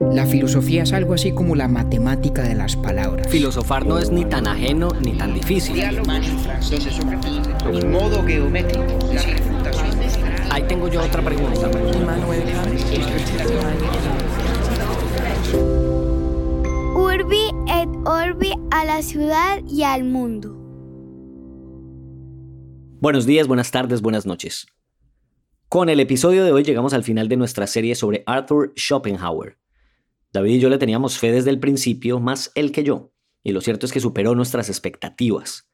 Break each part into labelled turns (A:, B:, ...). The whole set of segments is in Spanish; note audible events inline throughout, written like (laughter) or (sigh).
A: La filosofía es algo así como la matemática de las palabras.
B: Filosofar no es ni tan ajeno ni tan difícil.
A: modo geométrico,
B: Ahí tengo yo otra pregunta.
C: Urbi et Orbi a la ciudad y al mundo.
B: Buenos días, buenas tardes, buenas noches. Con el episodio de hoy llegamos al final de nuestra serie sobre Arthur Schopenhauer. David y yo le teníamos fe desde el principio, más él que yo, y lo cierto es que superó nuestras expectativas.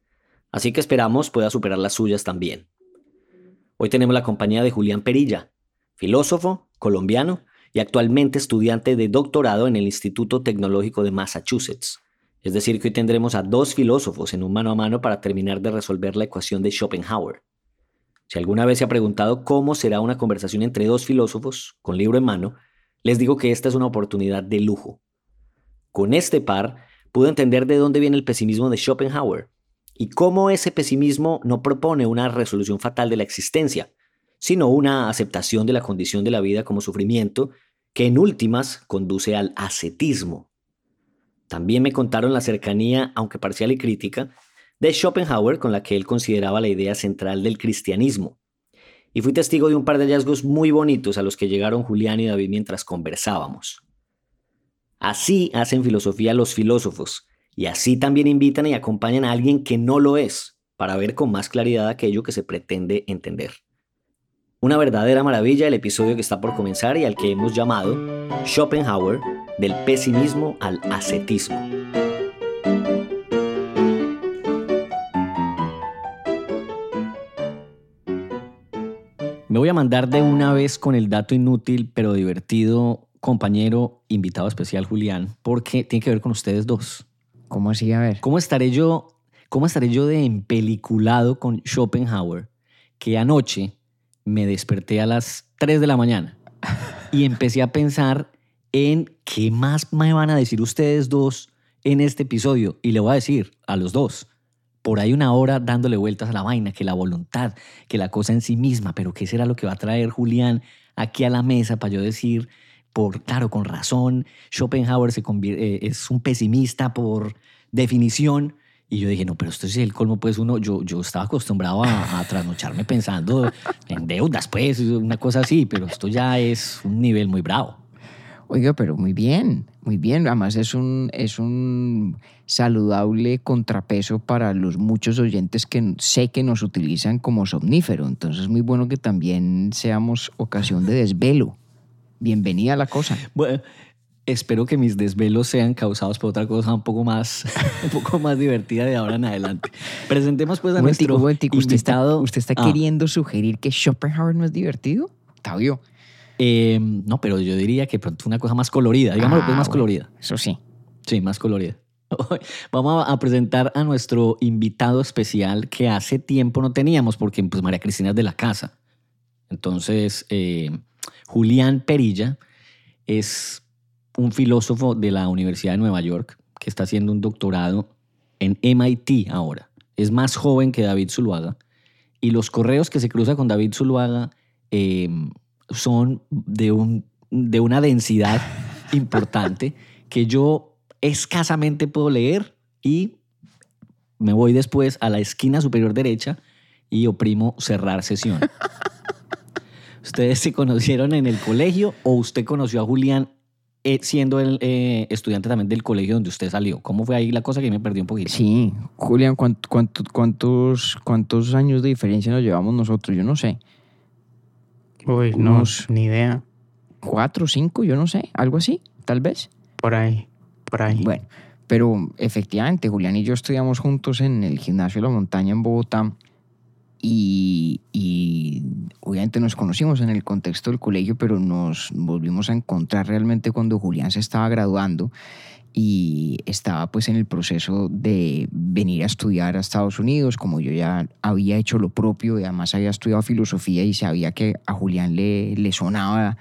B: Así que esperamos pueda superar las suyas también. Hoy tenemos la compañía de Julián Perilla, filósofo, colombiano y actualmente estudiante de doctorado en el Instituto Tecnológico de Massachusetts. Es decir, que hoy tendremos a dos filósofos en un mano a mano para terminar de resolver la ecuación de Schopenhauer. Si alguna vez se ha preguntado cómo será una conversación entre dos filósofos con libro en mano, les digo que esta es una oportunidad de lujo. Con este par pude entender de dónde viene el pesimismo de Schopenhauer y cómo ese pesimismo no propone una resolución fatal de la existencia, sino una aceptación de la condición de la vida como sufrimiento que en últimas conduce al ascetismo. También me contaron la cercanía, aunque parcial y crítica, de Schopenhauer con la que él consideraba la idea central del cristianismo. Y fui testigo de un par de hallazgos muy bonitos a los que llegaron Julián y David mientras conversábamos. Así hacen filosofía los filósofos, y así también invitan y acompañan a alguien que no lo es, para ver con más claridad aquello que se pretende entender. Una verdadera maravilla el episodio que está por comenzar y al que hemos llamado Schopenhauer, del pesimismo al ascetismo. Me voy a mandar de una vez con el dato inútil pero divertido, compañero, invitado especial Julián, porque tiene que ver con ustedes dos.
A: ¿Cómo así? A ver.
B: ¿Cómo estaré yo, cómo estaré yo de empeliculado con Schopenhauer que anoche me desperté a las 3 de la mañana y empecé a pensar en qué más me van a decir ustedes dos en este episodio? Y le voy a decir a los dos por ahí una hora dándole vueltas a la vaina, que la voluntad, que la cosa en sí misma, pero ¿qué será lo que va a traer Julián aquí a la mesa para yo decir, por, claro, con razón, Schopenhauer se eh, es un pesimista por definición? Y yo dije, no, pero esto es el colmo, pues uno, yo, yo estaba acostumbrado a, a trasnocharme pensando en deudas, pues, una cosa así, pero esto ya es un nivel muy bravo.
A: Oiga, pero muy bien, muy bien. Además es un, es un saludable contrapeso para los muchos oyentes que sé que nos utilizan como somnífero. Entonces es muy bueno que también seamos ocasión de desvelo. Bienvenida a la cosa.
B: Bueno, espero que mis desvelos sean causados por otra cosa un poco más, (laughs) un poco más divertida de ahora en adelante. Presentemos pues a nuestro invitado.
A: ¿Usted está, usted está ah. queriendo sugerir que Schopenhauer no es divertido? Octavio.
B: Eh, no, pero yo diría que pronto una cosa más colorida, digamos que es más ah, colorida.
A: Eso sí.
B: Sí, más colorida. (laughs) Vamos a presentar a nuestro invitado especial que hace tiempo no teníamos porque pues María Cristina es de la casa. Entonces, eh, Julián Perilla es un filósofo de la Universidad de Nueva York que está haciendo un doctorado en MIT ahora. Es más joven que David Zuluaga y los correos que se cruza con David Zuluaga eh, son de, un, de una densidad importante que yo escasamente puedo leer y me voy después a la esquina superior derecha y oprimo cerrar sesión. ¿Ustedes se conocieron en el colegio o usted conoció a Julián eh, siendo el eh, estudiante también del colegio donde usted salió? ¿Cómo fue ahí la cosa que me perdí un poquito?
A: Sí, Julián, cuántos, ¿cuántos años de diferencia nos llevamos nosotros? Yo no sé.
D: Uy, no, ni idea.
A: Cuatro, cinco, yo no sé, algo así, tal vez.
D: Por ahí, por ahí.
A: Bueno, pero efectivamente, Julián y yo estudiamos juntos en el gimnasio de la montaña en Bogotá y, y, obviamente nos conocimos en el contexto del colegio, pero nos volvimos a encontrar realmente cuando Julián se estaba graduando y estaba pues en el proceso de venir a estudiar a Estados Unidos, como yo ya había hecho lo propio y además había estudiado filosofía y sabía que a Julián le, le sonaba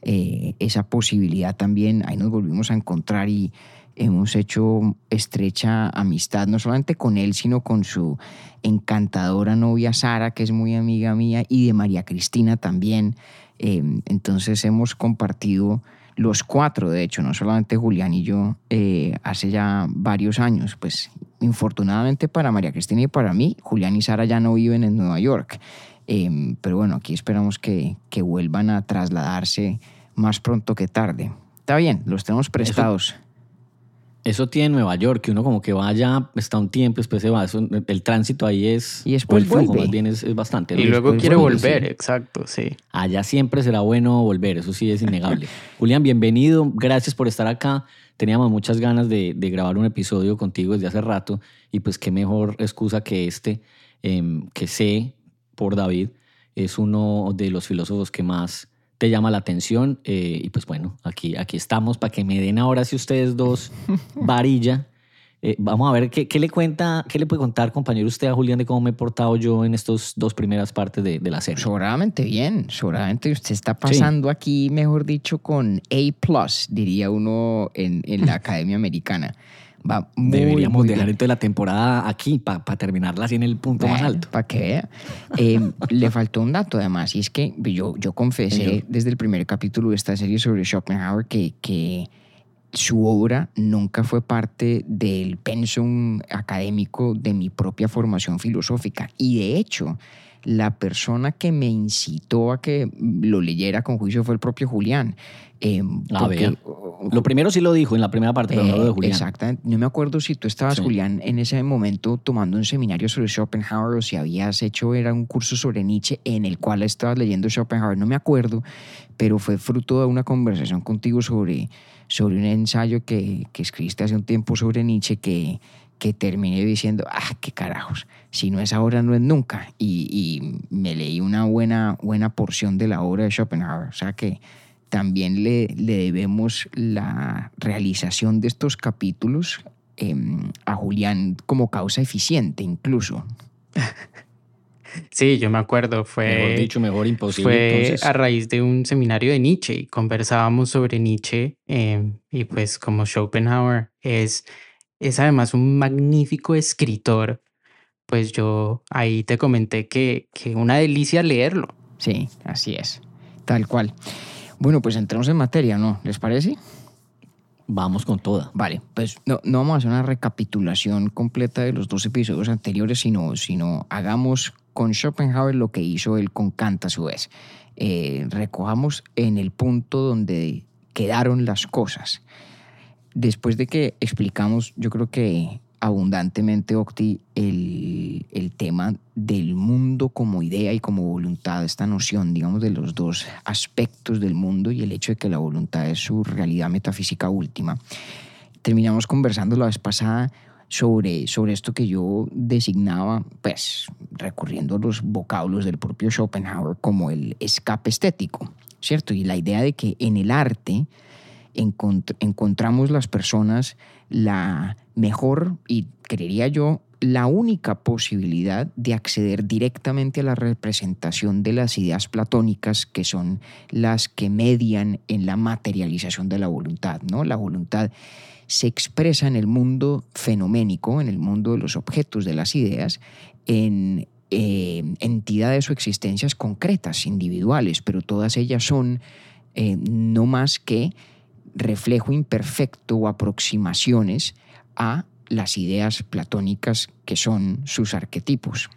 A: eh, esa posibilidad también, ahí nos volvimos a encontrar y hemos hecho estrecha amistad, no solamente con él, sino con su encantadora novia Sara, que es muy amiga mía, y de María Cristina también. Eh, entonces hemos compartido los cuatro, de hecho, no solamente Julián y yo, eh, hace ya varios años, pues infortunadamente para María Cristina y para mí, Julián y Sara ya no viven en Nueva York. Em, pero bueno, aquí esperamos que, que, vuelvan a trasladarse más pronto que tarde. Está bien, los tenemos prestados.
B: Eso, tiene Nueva York, que uno como que vaya, está un tiempo, después se va. el tránsito ahí es.
A: Y después
B: el flujo más bien es, bastante.
D: Y luego quiere volver, exacto, sí.
B: Allá siempre será bueno volver, eso sí es innegable. (laughs) Julián, bienvenido, gracias por estar acá. Teníamos muchas ganas de, de, grabar un episodio contigo desde hace rato y pues qué mejor excusa que este, em, que sé por David, es uno de los filósofos que más te llama la atención. Eh, y pues bueno, aquí, aquí estamos para que me den ahora si ustedes dos (laughs) varilla. Eh, vamos a ver ¿qué, qué, le cuenta, qué le puede contar, compañero, usted a Julián de cómo me he portado yo en estas dos primeras partes de, de la serie.
A: Sobradamente bien, sobradamente usted está pasando aquí, mejor dicho, con A, diría uno en, en la (laughs) Academia Americana. Va
B: Deberíamos dejar entonces la temporada aquí para terminarla así en el punto más alto.
A: Para que vea. Eh, le faltó un dato además, y es que yo, yo confesé desde el primer capítulo de esta serie sobre Schopenhauer que, que su obra nunca fue parte del pensum académico de mi propia formación filosófica. Y de hecho, la persona que me incitó a que lo leyera con juicio fue el propio Julián.
B: Eh, lo primero sí lo dijo en la primera parte, pero no de Julián.
A: Exactamente. No me acuerdo si tú estabas, Julián, en ese momento tomando un seminario sobre Schopenhauer o si habías hecho, era un curso sobre Nietzsche en el cual estabas leyendo Schopenhauer. No me acuerdo, pero fue fruto de una conversación contigo sobre, sobre un ensayo que, que escribiste hace un tiempo sobre Nietzsche que que terminé diciendo, ah, qué carajos, si no es ahora, no es nunca. Y, me leí una buena, buena porción de la obra de Schopenhauer. O sea que también le, le debemos la realización de estos capítulos em, a Julián como causa eficiente incluso.
D: Sí, yo me acuerdo, fue,
B: mejor dicho, mejor imposible.
D: Fue a raíz de un seminario de Nietzsche y conversábamos sobre Nietzsche em, y pues como Schopenhauer es es además un magnífico escritor, pues yo ahí te comenté que, que una delicia leerlo.
A: Sí, así es, tal cual. Bueno, pues entremos en materia, ¿no? ¿Les parece?
B: Vamos con toda.
A: Vale, pues no, no vamos a hacer una recapitulación completa de los dos episodios anteriores, sino, sino hagamos con Schopenhauer lo que hizo él con Kant a su vez. Eh, recojamos en el punto donde quedaron las cosas después de que explicamos, yo creo que abundantemente, Octi, el, el, tema del mundo como idea y como voluntad, esta noción, digamos, de los dos aspectos del mundo y el hecho de que la voluntad es su realidad metafísica última. Terminamos conversando la vez pasada sobre, sobre esto que yo designaba, pues recurriendo a los vocablos del propio Schopenhauer como el escape estético, ¿cierto? Y la idea de que en el arte, encontramos las personas la mejor y creería yo la única posibilidad de acceder directamente a la representación de las ideas platónicas que son las que median en la materialización de la voluntad, ¿no? La voluntad se expresa en el mundo fenoménico, en el mundo de los objetos de las ideas, en eh, entidades o existencias concretas, individuales, pero todas ellas son eh, no más que reflejo imperfecto o aproximaciones a las ideas platónicas que son sus arquetipos.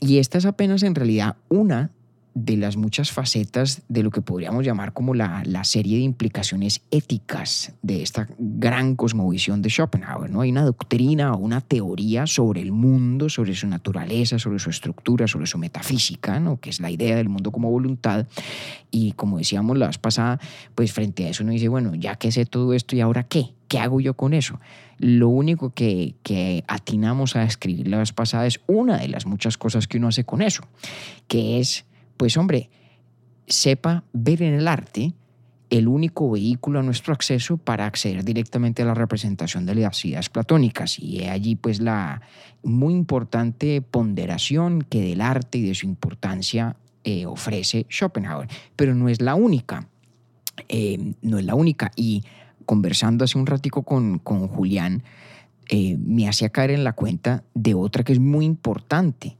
A: Y esta es apenas en realidad una de las muchas facetas de lo que podríamos llamar como la, la, serie de implicaciones éticas de esta gran cosmovisión de Schopenhauer. ¿no? Hay una doctrina o una teoría sobre el mundo, sobre su naturaleza, sobre su estructura, sobre su metafísica, ¿no? que es la idea del mundo como voluntad. Y como decíamos la vez pasada, pues frente a eso uno dice, bueno, ya que sé todo esto, ¿y ahora qué? ¿Qué hago yo con eso? Lo único que, que atinamos a escribir la vez pasada es una de las muchas cosas que uno hace con eso, que es pues hombre, sepa ver en el arte el único vehículo a nuestro acceso para acceder directamente a la representación de las ideas platónicas. Y allí pues la muy importante ponderación que del arte y de su importancia eh, ofrece Schopenhauer. Pero no es la única, eh, no es la única. Y conversando hace un ratico con, con Julián, eh, me hacía caer en la cuenta de otra que es muy importante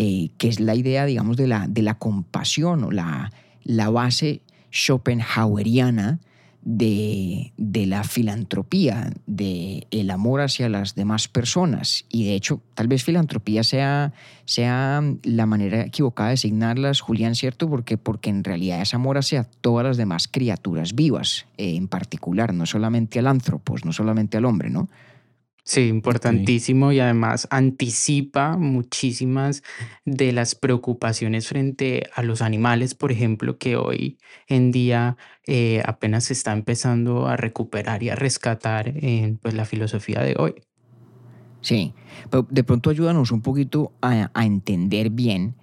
A: eh, que es la idea, digamos, de la, de la compasión o la, la base schopenhaueriana de, de, la filantropía, de el amor hacia las demás personas. Y de hecho, tal vez filantropía sea, sea la manera equivocada de designarlas, Julián, ¿cierto? Porque, porque en realidad es amor hacia todas las demás criaturas vivas, eh, en particular, no solamente al antropos, no solamente al hombre, ¿no?
D: Sí, importantísimo y además anticipa muchísimas de las preocupaciones frente a los animales, por ejemplo, que hoy en día eh, apenas se está empezando a recuperar y a rescatar en pues, la filosofía de hoy.
A: Sí, pero de pronto ayúdanos un poquito a, a entender bien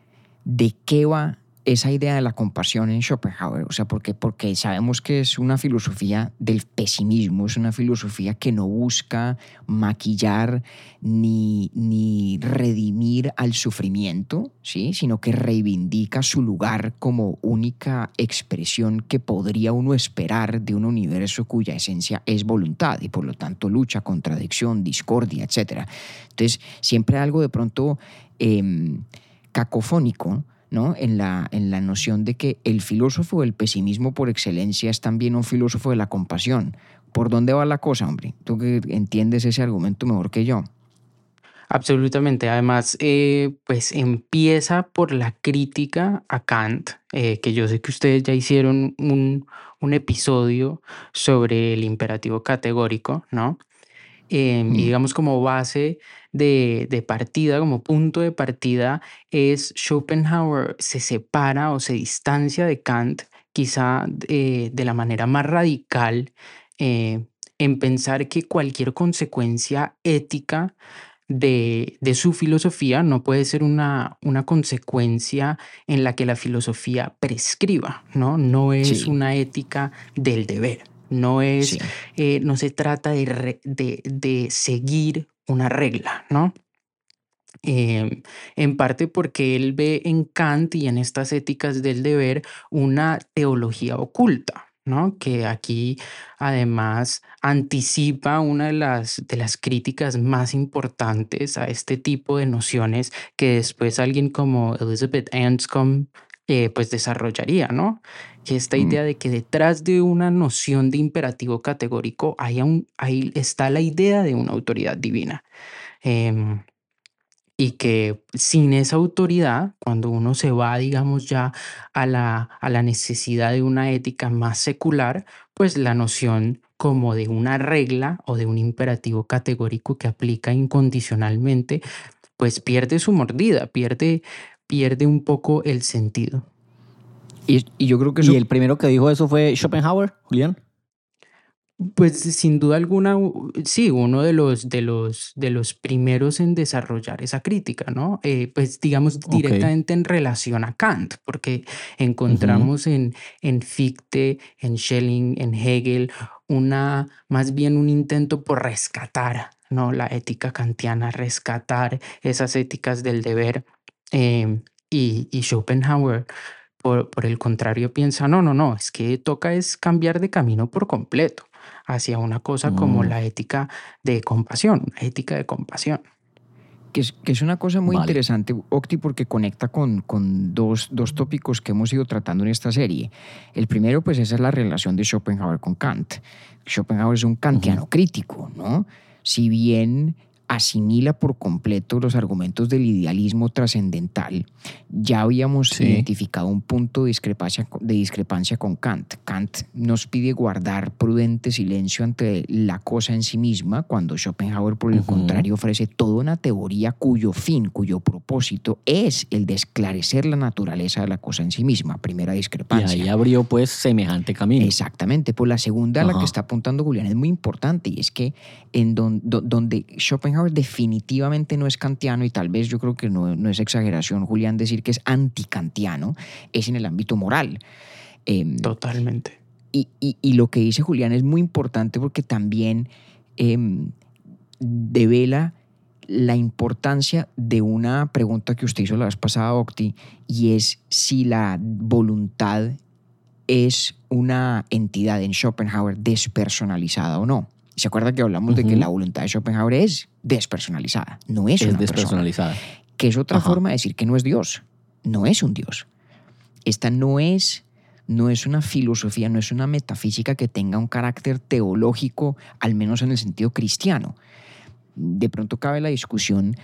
A: de qué va esa idea de la compasión en Schopenhauer, o sea, porque, porque sabemos que es una filosofía del pesimismo, es una filosofía que no busca maquillar ni, ni redimir al sufrimiento, ¿sí? sino que reivindica su lugar como única expresión que podría uno esperar de un universo cuya esencia es voluntad y por lo tanto lucha, contradicción, discordia, etc. Entonces, siempre algo de pronto eh, cacofónico, ¿no? En, la, en la noción de que el filósofo del pesimismo por excelencia es también un filósofo de la compasión. ¿Por dónde va la cosa, hombre? Tú que entiendes ese argumento mejor que yo.
D: Absolutamente. Además, eh, pues empieza por la crítica a Kant, eh, que yo sé que ustedes ya hicieron un, un episodio sobre el imperativo categórico, ¿no? Em, y digamos como base de, de, partida, como punto de partida, es Schopenhauer se separa o se distancia de Kant quizá de, de la manera más radical eh, en pensar que cualquier consecuencia ética de, de, su filosofía no puede ser una, una consecuencia en la que la filosofía prescriba, ¿no? No es sí. una ética del deber. No es, sí. eh, no se trata de, de, de, seguir una regla, ¿no? Eh, en parte porque él ve en Kant y en estas éticas del deber una teología oculta, ¿no? Que aquí además anticipa una de las, de las críticas más importantes a este tipo de nociones que después alguien como Elizabeth Anscombe eh, pues desarrollaría, ¿no? Que esta idea de que detrás de una noción de imperativo categórico hay un, ahí está la idea de una autoridad divina. Eh, y que sin esa autoridad, cuando uno se va, digamos, ya a la, a la necesidad de una ética más secular, pues la noción como de una regla o de un imperativo categórico que aplica incondicionalmente, pues pierde su mordida, pierde, pierde un poco el sentido.
B: Y, y yo creo que... Eso... ¿Y el primero que dijo eso fue Schopenhauer, Julián?
D: Pues sin duda alguna, sí, uno de los, de los, de los primeros en desarrollar esa crítica, ¿no? Eh, pues digamos directamente okay. en relación a Kant, porque encontramos uh -huh. en, en Fichte, en Schelling, en Hegel, una, más bien un intento por rescatar, ¿no? La ética kantiana, rescatar esas éticas del deber. Eh, y, y Schopenhauer por, por, el contrario, piensa, no, no, no, es que toca es cambiar de camino por completo hacia una cosa mm. como la ética de compasión, una ética de compasión.
A: Que es, que es una cosa muy vale. interesante, Octi, porque conecta con, con dos, dos, tópicos que hemos ido tratando en esta serie. El primero, pues, esa es la relación de Schopenhauer con Kant. Schopenhauer es un kantiano uh -huh. crítico, ¿no? Si bien asimila por completo los argumentos del idealismo trascendental, ya habíamos sí. identificado un punto de discrepancia, de discrepancia con Kant. Kant nos pide guardar prudente silencio ante la cosa en sí misma, cuando Schopenhauer, por el uh -huh. contrario, ofrece toda una teoría cuyo fin, cuyo propósito es el de esclarecer la naturaleza de la cosa en sí misma. Primera discrepancia.
B: Y ahí abrió pues semejante camino.
A: Exactamente. Pues la segunda, uh -huh. a la que está apuntando Julián, es muy importante y es que en don, don, donde Schopenhauer Schopenhauer definitivamente no es kantiano y tal vez yo creo que no, no es exageración, Julián, decir que es anticantiano, es en el ámbito moral.
D: Eh, Totalmente.
A: Y, y, y, lo que dice Julián es muy importante porque también eh, devela la importancia de una pregunta que usted hizo la vez pasada, Octi, y es si la voluntad es una entidad en Schopenhauer despersonalizada o no. ¿Se acuerda que hablamos uh -huh. de que la voluntad de Schopenhauer es despersonalizada? No es,
B: es
A: una
B: despersonalizada.
A: Persona, que es otra Ajá. forma de decir que no es Dios. No es un Dios. Esta no es no es una filosofía, no es una metafísica que tenga un carácter teológico, al menos en el sentido cristiano. De pronto cabe la discusión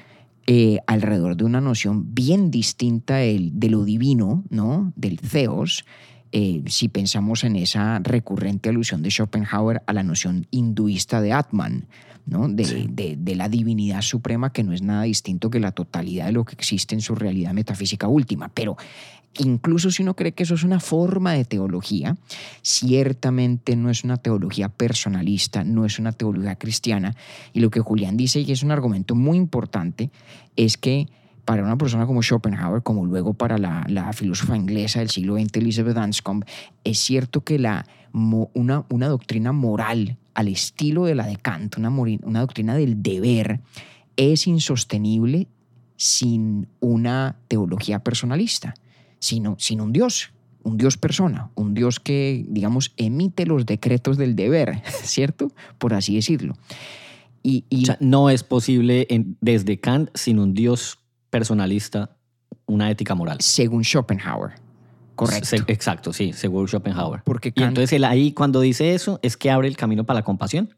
A: eh, alrededor de una noción bien distinta de lo divino, ¿no? del theos, eh, si pensamos en esa recurrente alusión de Schopenhauer a la noción hinduista de Atman, ¿no? De, de, la divinidad suprema que no es nada distinto que la totalidad de lo que existe en su realidad metafísica última. Pero incluso si uno cree que eso es una forma de teología, ciertamente no es una teología personalista, no es una teología cristiana. Y lo que Julián dice, y es un argumento muy importante, es que para una persona como Schopenhauer, como luego para la, filósofa inglesa del siglo XX, Elizabeth Anscombe, es cierto que la, una, una doctrina moral al estilo de la de Kant, una, doctrina del deber, es insostenible sin una teología personalista, sino, sin un Dios, un Dios persona, un Dios que, digamos, emite los decretos del deber, (laughs) ¿cierto? Por así decirlo.
B: Y, y no es posible desde Kant sin un Dios personalista una ética moral.
A: Según Schopenhauer. Correcto.
B: exacto, sí, según Schopenhauer. Porque y entonces él ahí cuando dice eso es que abre el camino para la compasión.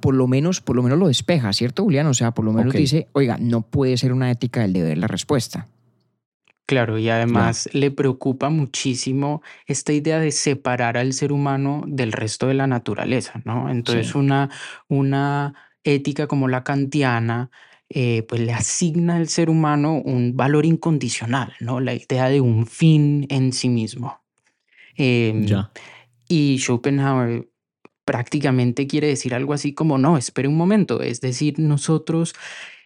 A: Por lo menos, por lo menos lo despeja, ¿cierto, Julián? O sea, por lo menos dice, oiga, no puede ser una ética del deber la respuesta.
D: Claro, y además le preocupa muchísimo esta idea de separar al ser humano del resto de la naturaleza, ¿no? Entonces, una, una ética como la kantiana eh, pues le asigna al ser humano un valor incondicional, ¿no? La idea de un fin en sí mismo. Em, y Schopenhauer prácticamente quiere decir algo así como, no, espere un momento, es decir, nosotros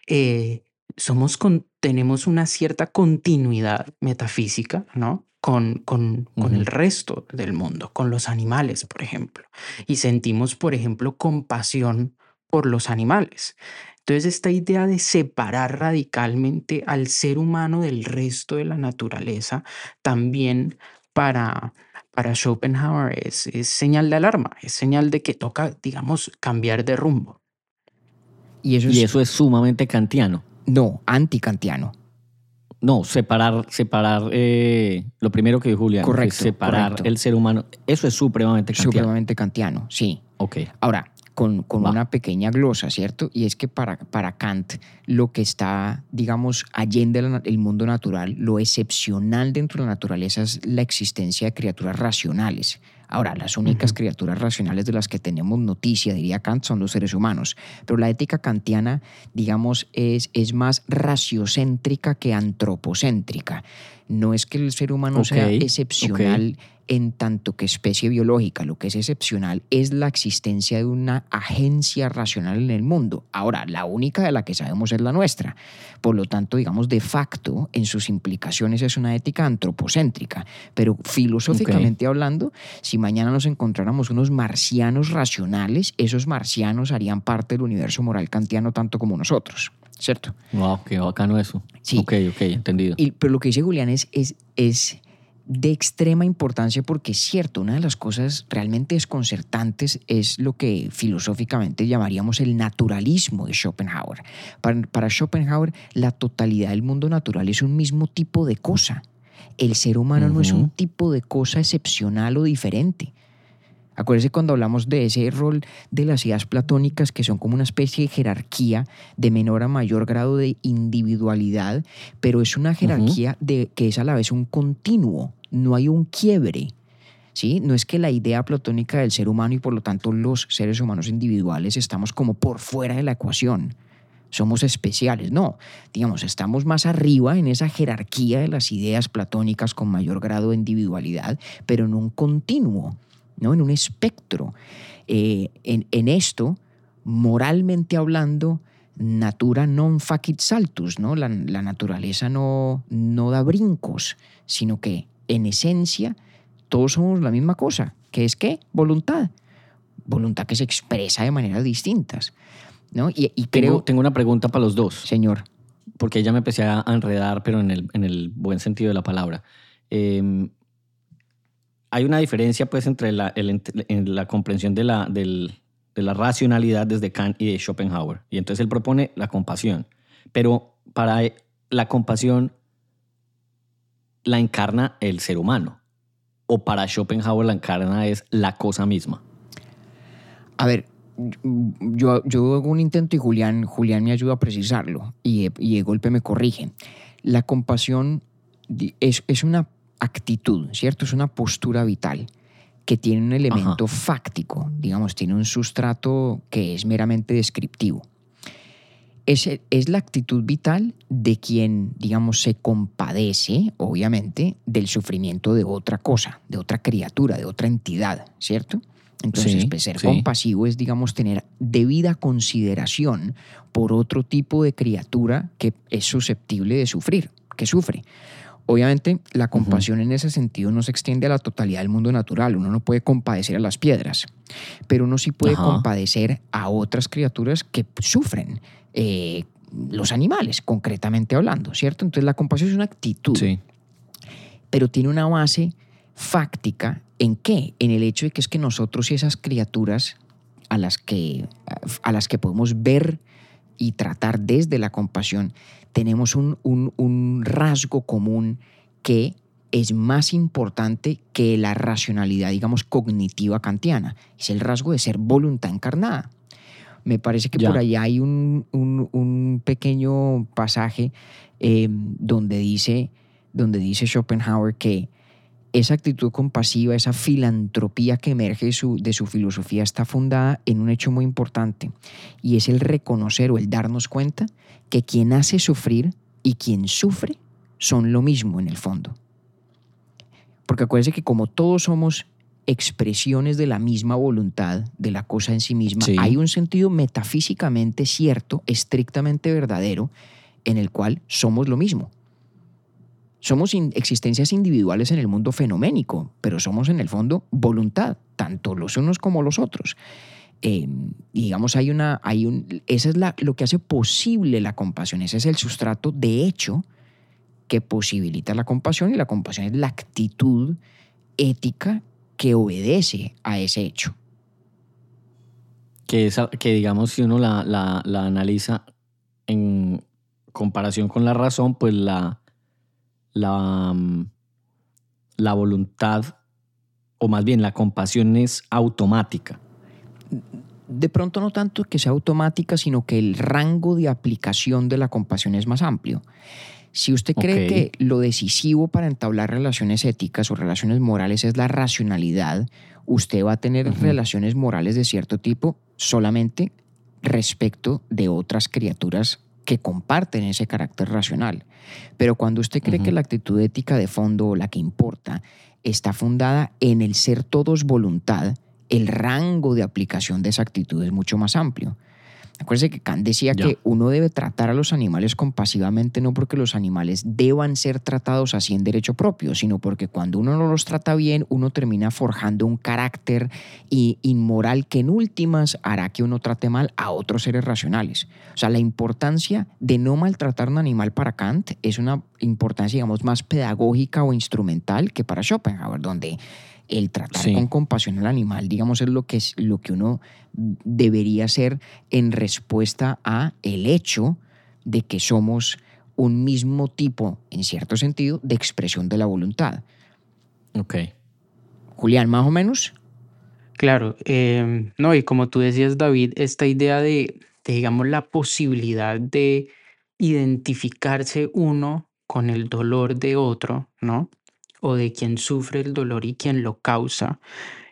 D: eh, somos con, tenemos una cierta continuidad metafísica, ¿no? Con, con, con, el resto del mundo, con los animales, por ejemplo. Y sentimos, por ejemplo, compasión por los animales. Entonces, esta idea de separar radicalmente al ser humano del resto de la naturaleza, también para, para Schopenhauer es, es señal de alarma, es señal de que toca, digamos, cambiar de rumbo.
B: Y eso es, y eso es sumamente kantiano.
A: No, anticantiano.
B: No, separar, separar eh, lo primero que dijo Julián,
A: correcto,
B: separar el ser humano, eso es supremamente kantiano.
A: Supremamente kantiano, sí.
B: Ok.
A: Ahora, con, una pequeña glosa, ¿cierto? Y es que para, para Kant lo que está, digamos, allende el mundo natural, lo excepcional dentro de la naturaleza es la existencia de criaturas racionales. Ahora, las únicas criaturas racionales de las que tenemos noticia, diría Kant, son los seres humanos. Pero la ética kantiana, digamos, es, es más raciocéntrica que antropocéntrica. No es que el ser humano sea excepcional en tanto que especie biológica. Lo que es excepcional es la existencia de una agencia racional en el mundo. Ahora, la única de la que sabemos es la nuestra. Por lo tanto, digamos, de facto, en sus implicaciones es una ética antropocéntrica. Pero filosóficamente hablando, si mañana nos encontráramos unos marcianos racionales, esos marcianos harían parte del universo moral kantiano tanto como nosotros. ¿Cierto?
B: Wow, qué bacano eso. Sí. Ok, ok, entendido.
A: Y, pero lo que dice Julián es, es, es de extrema importancia porque es cierto, una de las cosas realmente desconcertantes es lo que filosóficamente llamaríamos el naturalismo de Schopenhauer. Para, Schopenhauer, la totalidad del mundo natural es un mismo tipo de cosa. El ser humano no es un tipo de cosa excepcional o diferente. Acuérdese cuando hablamos de ese rol de las ideas platónicas que son como una especie de jerarquía de menor a mayor grado de individualidad, pero es una jerarquía de, que es a la vez un continuo, no hay un quiebre. ¿Sí? No es que la idea platónica del ser humano y por lo tanto los seres humanos individuales estamos como por fuera de la ecuación, somos especiales, no, digamos, estamos más arriba en esa jerarquía de las ideas platónicas con mayor grado de individualidad, pero en un continuo. ¿No? en un espectro. Eh, en, esto, moralmente hablando, natura non facit saltus, ¿no? La, naturaleza no, no da brincos, sino que en esencia todos somos la misma cosa, que es que voluntad, voluntad que se expresa de maneras distintas. ¿no? Y,
B: creo... tengo, una pregunta para los dos.
A: Señor.
B: Porque ya me empecé a enredar, pero en el, en el buen sentido de la palabra. Eh, hay una diferencia pues entre la, en la comprensión de la, racionalidad desde Kant y de Schopenhauer. Y entonces él propone la compasión. Pero para la compasión la encarna el ser humano. o para Schopenhauer la encarna es la cosa misma?
A: A ver, yo, hago un intento y Julián, Julián me ayuda a precisarlo y, y de golpe me corrige. La compasión es una actitud, ¿cierto? Es una postura vital que tiene un elemento fáctico, digamos, tiene un sustrato que es meramente descriptivo. Es, es, la actitud vital de quien, digamos, se compadece, obviamente, del sufrimiento de otra cosa, de otra criatura, de otra entidad, ¿cierto? Entonces, pues, ser compasivo es, digamos, tener debida consideración por otro tipo de criatura que es susceptible de sufrir, que sufre. Obviamente, la compasión en ese sentido no se extiende a la totalidad del mundo natural. Uno no puede compadecer a las piedras, pero uno sí puede compadecer a otras criaturas que sufren. Eh, los animales, concretamente hablando, ¿cierto? Entonces, la compasión es una actitud, pero tiene una base fáctica en qué? En el hecho de que es que nosotros y esas criaturas a las que, a las que podemos ver y tratar desde la compasión, tenemos un, un, rasgo común que es más importante que la racionalidad, digamos, cognitiva kantiana. Es el rasgo de ser voluntad encarnada. Me parece que por allá hay un, un pequeño pasaje eh, donde, dice, donde dice Schopenhauer que esa actitud compasiva, esa filantropía que emerge de su, de su, filosofía está fundada en un hecho muy importante y es el reconocer o el darnos cuenta que quien hace sufrir y quien sufre son lo mismo en el fondo. Porque acuérdense que como todos somos expresiones de la misma voluntad, de la cosa en sí misma, hay un sentido metafísicamente cierto, estrictamente verdadero, en el cual somos lo mismo. Somos existencias individuales en el mundo fenoménico, pero somos en el fondo voluntad, tanto los unos como los otros. Eh, digamos, hay una, hay un, esa es la, lo que hace posible la compasión, ese es el sustrato de hecho que posibilita la compasión y la compasión es la actitud ética que obedece a ese hecho.
B: Que, esa, que digamos, si uno la, la, la analiza en comparación con la razón, pues la, la, la voluntad, o más bien la compasión es automática.
A: De pronto no tanto que sea automática, sino que el rango de aplicación de la compasión es más amplio. Si usted cree que lo decisivo para entablar relaciones éticas o relaciones morales es la racionalidad, usted va a tener relaciones morales de cierto tipo solamente respecto de otras criaturas que comparten ese carácter racional. Pero cuando usted cree que la actitud ética de fondo, la que importa, está fundada en el ser todos voluntad, el rango de aplicación de esa actitud es mucho más amplio. Acuérdense que Kant decía que uno debe tratar a los animales compasivamente no porque los animales deban ser tratados así en derecho propio, sino porque cuando uno no los trata bien, uno termina forjando un carácter inmoral que en últimas hará que uno trate mal a otros seres racionales. O sea, la importancia de no maltratar a un animal para Kant es una importancia, digamos, más pedagógica o instrumental que para Schopenhauer, donde el tratar con compasión al animal, digamos, es lo que, es, lo que uno debería hacer en respuesta a el hecho de que somos un mismo tipo, en cierto sentido, de expresión de la voluntad.
B: Ok.
A: Julián, más o menos.
D: Claro, em, no, y como tú decías, David, esta idea de, de, digamos, la posibilidad de identificarse uno con el dolor de otro, ¿no? O de quien sufre el dolor y quien lo causa,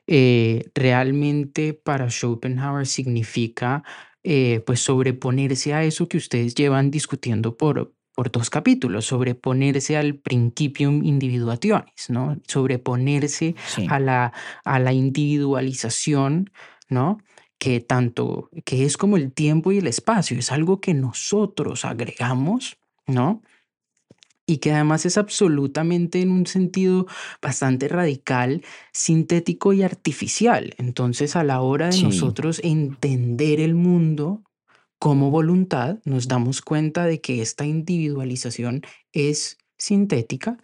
D: eh, realmente para Schopenhauer significa eh, pues sobreponerse a eso que ustedes llevan discutiendo por, por dos capítulos, sobreponerse al principium individuationis, ¿no? sobreponerse a, la, a la individualización, ¿no? que tanto, que es como el tiempo y el espacio, es algo que nosotros agregamos, ¿no? Y que además es absolutamente en un sentido bastante radical, sintético y artificial. Entonces, a la hora de nosotros entender el mundo como voluntad, nos damos cuenta de que esta individualización es sintética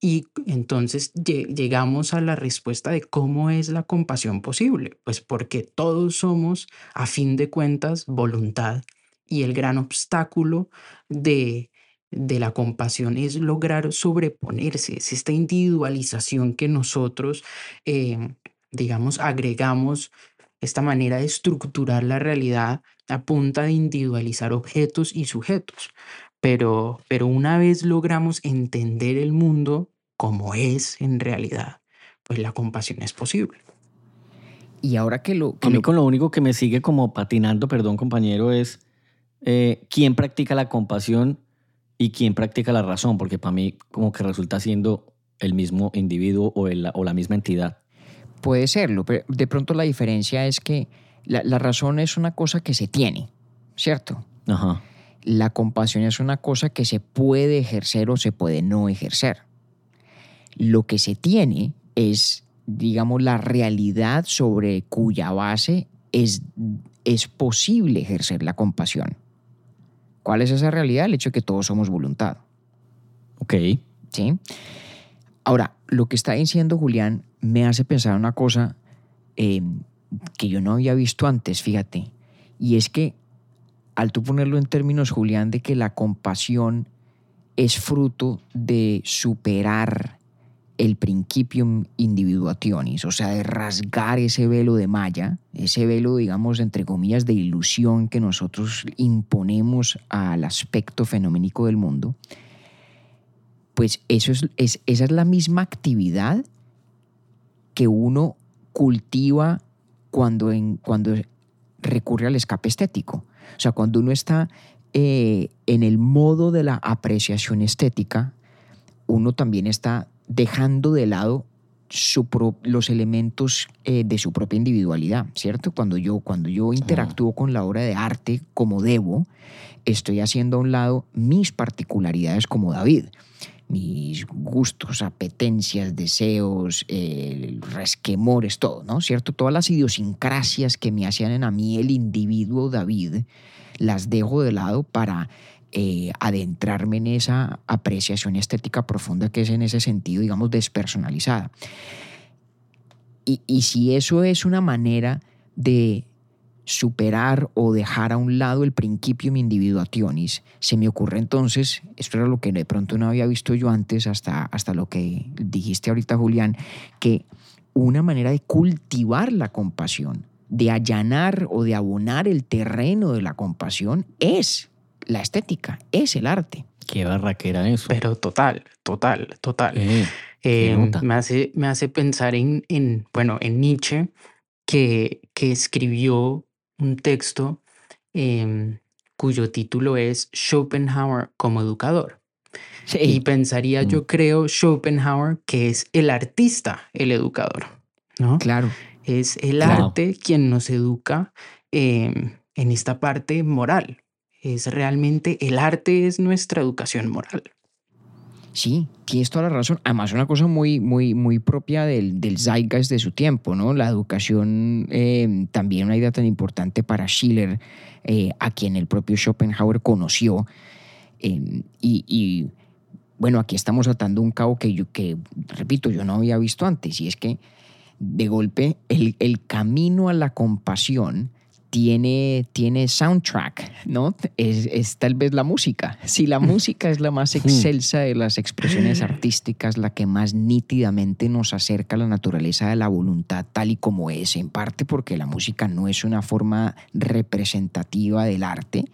D: y entonces llegamos a la respuesta de cómo es la compasión posible. Pues porque todos somos, a fin de cuentas, voluntad y el gran obstáculo de de la compasión es lograr sobreponerse, es esta individualización que nosotros, eh, digamos, agregamos, esta manera de estructurar la realidad a punta de individualizar objetos y sujetos. Pero, pero una vez logramos entender el mundo como es en realidad, pues la compasión es posible.
A: Y ahora que lo...
B: a mí con lo único que me sigue como patinando, perdón compañero, es eh, quién practica la compasión y quién practica la razón, porque para mí como que resulta siendo el mismo individuo o, o la misma entidad.
A: Puede serlo, pero de pronto la diferencia es que la, la razón es una cosa que se tiene, ¿cierto?
B: Ajá.
A: La compasión es una cosa que se puede ejercer o se puede no ejercer. Lo que se tiene es, digamos, la realidad sobre cuya base es, es posible ejercer la compasión. ¿Cuál es esa realidad? El hecho de que todos somos voluntad.
B: Ok.
A: ¿Sí? Ahora, lo que está diciendo Julián me hace pensar una cosa eh, que yo no había visto antes, fíjate, y es que al tú ponerlo en términos, Julián, de que la compasión es fruto de superar el principium individuationis, o sea, de rasgar ese velo de malla, ese velo, digamos, entre comillas, de ilusión que nosotros imponemos al aspecto fenoménico del mundo, pues eso es, esa es la misma actividad que uno cultiva cuando, cuando recurre al escape estético. O sea, cuando uno está eh, en el modo de la apreciación estética, uno también está dejando de lado los elementos eh, de su propia individualidad, ¿cierto? Cuando yo, cuando yo interactúo con la obra de arte como debo, estoy haciendo a un lado mis particularidades como David, mis gustos, apetencias, deseos, resquemores, todo, ¿no? ¿Cierto? Todas las idiosincrasias que me hacían a mí el individuo David, las dejo de lado para eh, adentrarme en esa apreciación estética profunda que es en ese sentido, digamos, despersonalizada. Y, y si eso es una manera de superar o dejar a un lado el principium individuationis, se me ocurre entonces, esto era lo que de pronto no había visto yo antes, hasta, hasta lo que dijiste ahorita, Julián, que una manera de cultivar la compasión, de allanar o de abonar el terreno de la compasión es la estética, es el arte.
B: Qué barraquera eso.
D: Pero total, total, total. Eh, me, hace, me hace pensar en, en, bueno, en Nietzsche, que, que escribió un texto em, cuyo título es Schopenhauer como educador. Y pensaría, yo mm. creo, Schopenhauer, que es el artista, el educador, ¿no?
A: Claro.
D: Es el arte quien nos educa em, en esta parte moral, es realmente el arte es nuestra educación moral.
A: Sí, tienes toda la razón. Además, una cosa muy, muy, muy propia del, del zeitgeist de su tiempo, ¿no? La educación, eh, también una idea tan importante para Schiller, eh, a quien el propio Schopenhauer conoció. Eh, y, bueno, aquí estamos atando un cabo que yo, que, repito, yo no había visto antes, y es que de golpe el, el camino a la compasión tiene, tiene soundtrack, ¿no? Es, tal vez la música. Si la música es la más excelsa de las expresiones artísticas, la que más nítidamente nos acerca a la naturaleza de la voluntad tal y como es, en parte porque la música no es una forma representativa del arte,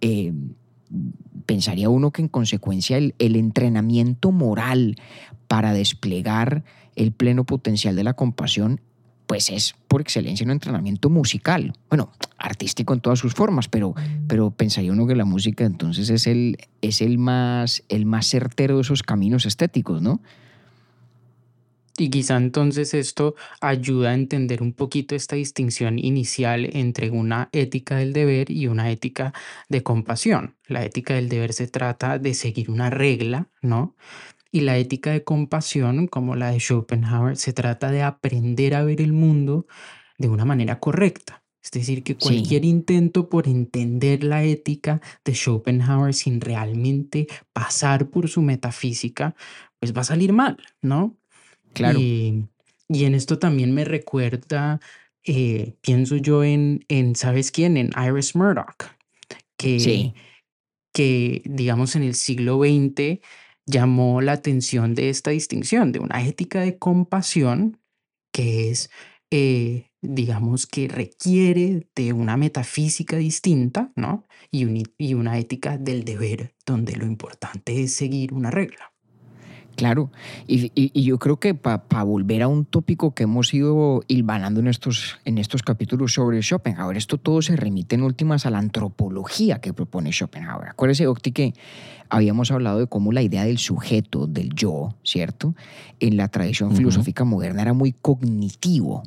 A: eh, pensaría uno que en consecuencia el, el entrenamiento moral para desplegar el pleno potencial de la compasión pues es por excelencia un entrenamiento musical. Bueno, artístico en todas sus formas, pero, pero pensaría uno que la música entonces es el, es el, más, el más certero de esos caminos estéticos, ¿no?
D: Y quizá entonces esto ayuda a entender un poquito esta distinción inicial entre una ética del deber y una ética de compasión. La ética del deber se trata de seguir una regla, ¿no? Y la ética de compasión, como la de Schopenhauer, se trata de aprender a ver el mundo de una manera correcta. Es decir, que cualquier intento por entender la ética de Schopenhauer sin realmente pasar por su metafísica, pues va a salir mal, ¿no?
A: Claro.
D: Y, en esto también me recuerda, eh, pienso yo en, en, ¿sabes quién? En Iris Murdoch, que, que, digamos, en el siglo XX llamó la atención de esta distinción, de una ética de compasión que es, eh, digamos, que requiere de una metafísica distinta, ¿no? Y, y una ética del deber, donde lo importante es seguir una regla.
A: Claro, y, yo creo que para volver a un tópico que hemos ido hilvanando en estos, en estos capítulos sobre Schopenhauer, esto todo se remite en últimas a la antropología que propone Schopenhauer. Acuérdese, Octi, que habíamos hablado de cómo la idea del sujeto, del yo, ¿cierto? En la tradición filosófica moderna era muy cognitivo,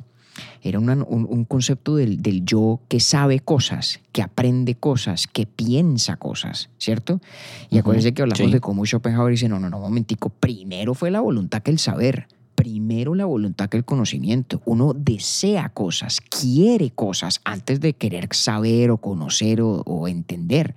A: era un, concepto del, yo que sabe cosas, que aprende cosas, que piensa cosas, ¿cierto? Y acuérdense que hablamos de cómo Schopenhauer dice, no, no, no, un momentico, primero fue la voluntad que el saber, primero la voluntad que el conocimiento. Uno desea cosas, quiere cosas antes de querer saber o conocer o, o entender.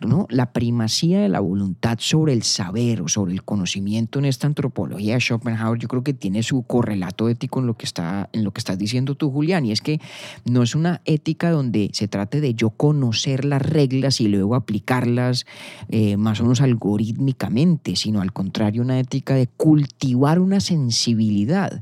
A: ¿No? La primacía de la voluntad sobre el saber o sobre el conocimiento en esta antropología de Schopenhauer, yo creo que tiene su correlato ético en lo que, está, en lo que estás diciendo tú, Julián, y es que no es una ética donde se trate de yo conocer las reglas y luego aplicarlas eh, más o menos algorítmicamente, sino al contrario, una ética de cultivar una sensibilidad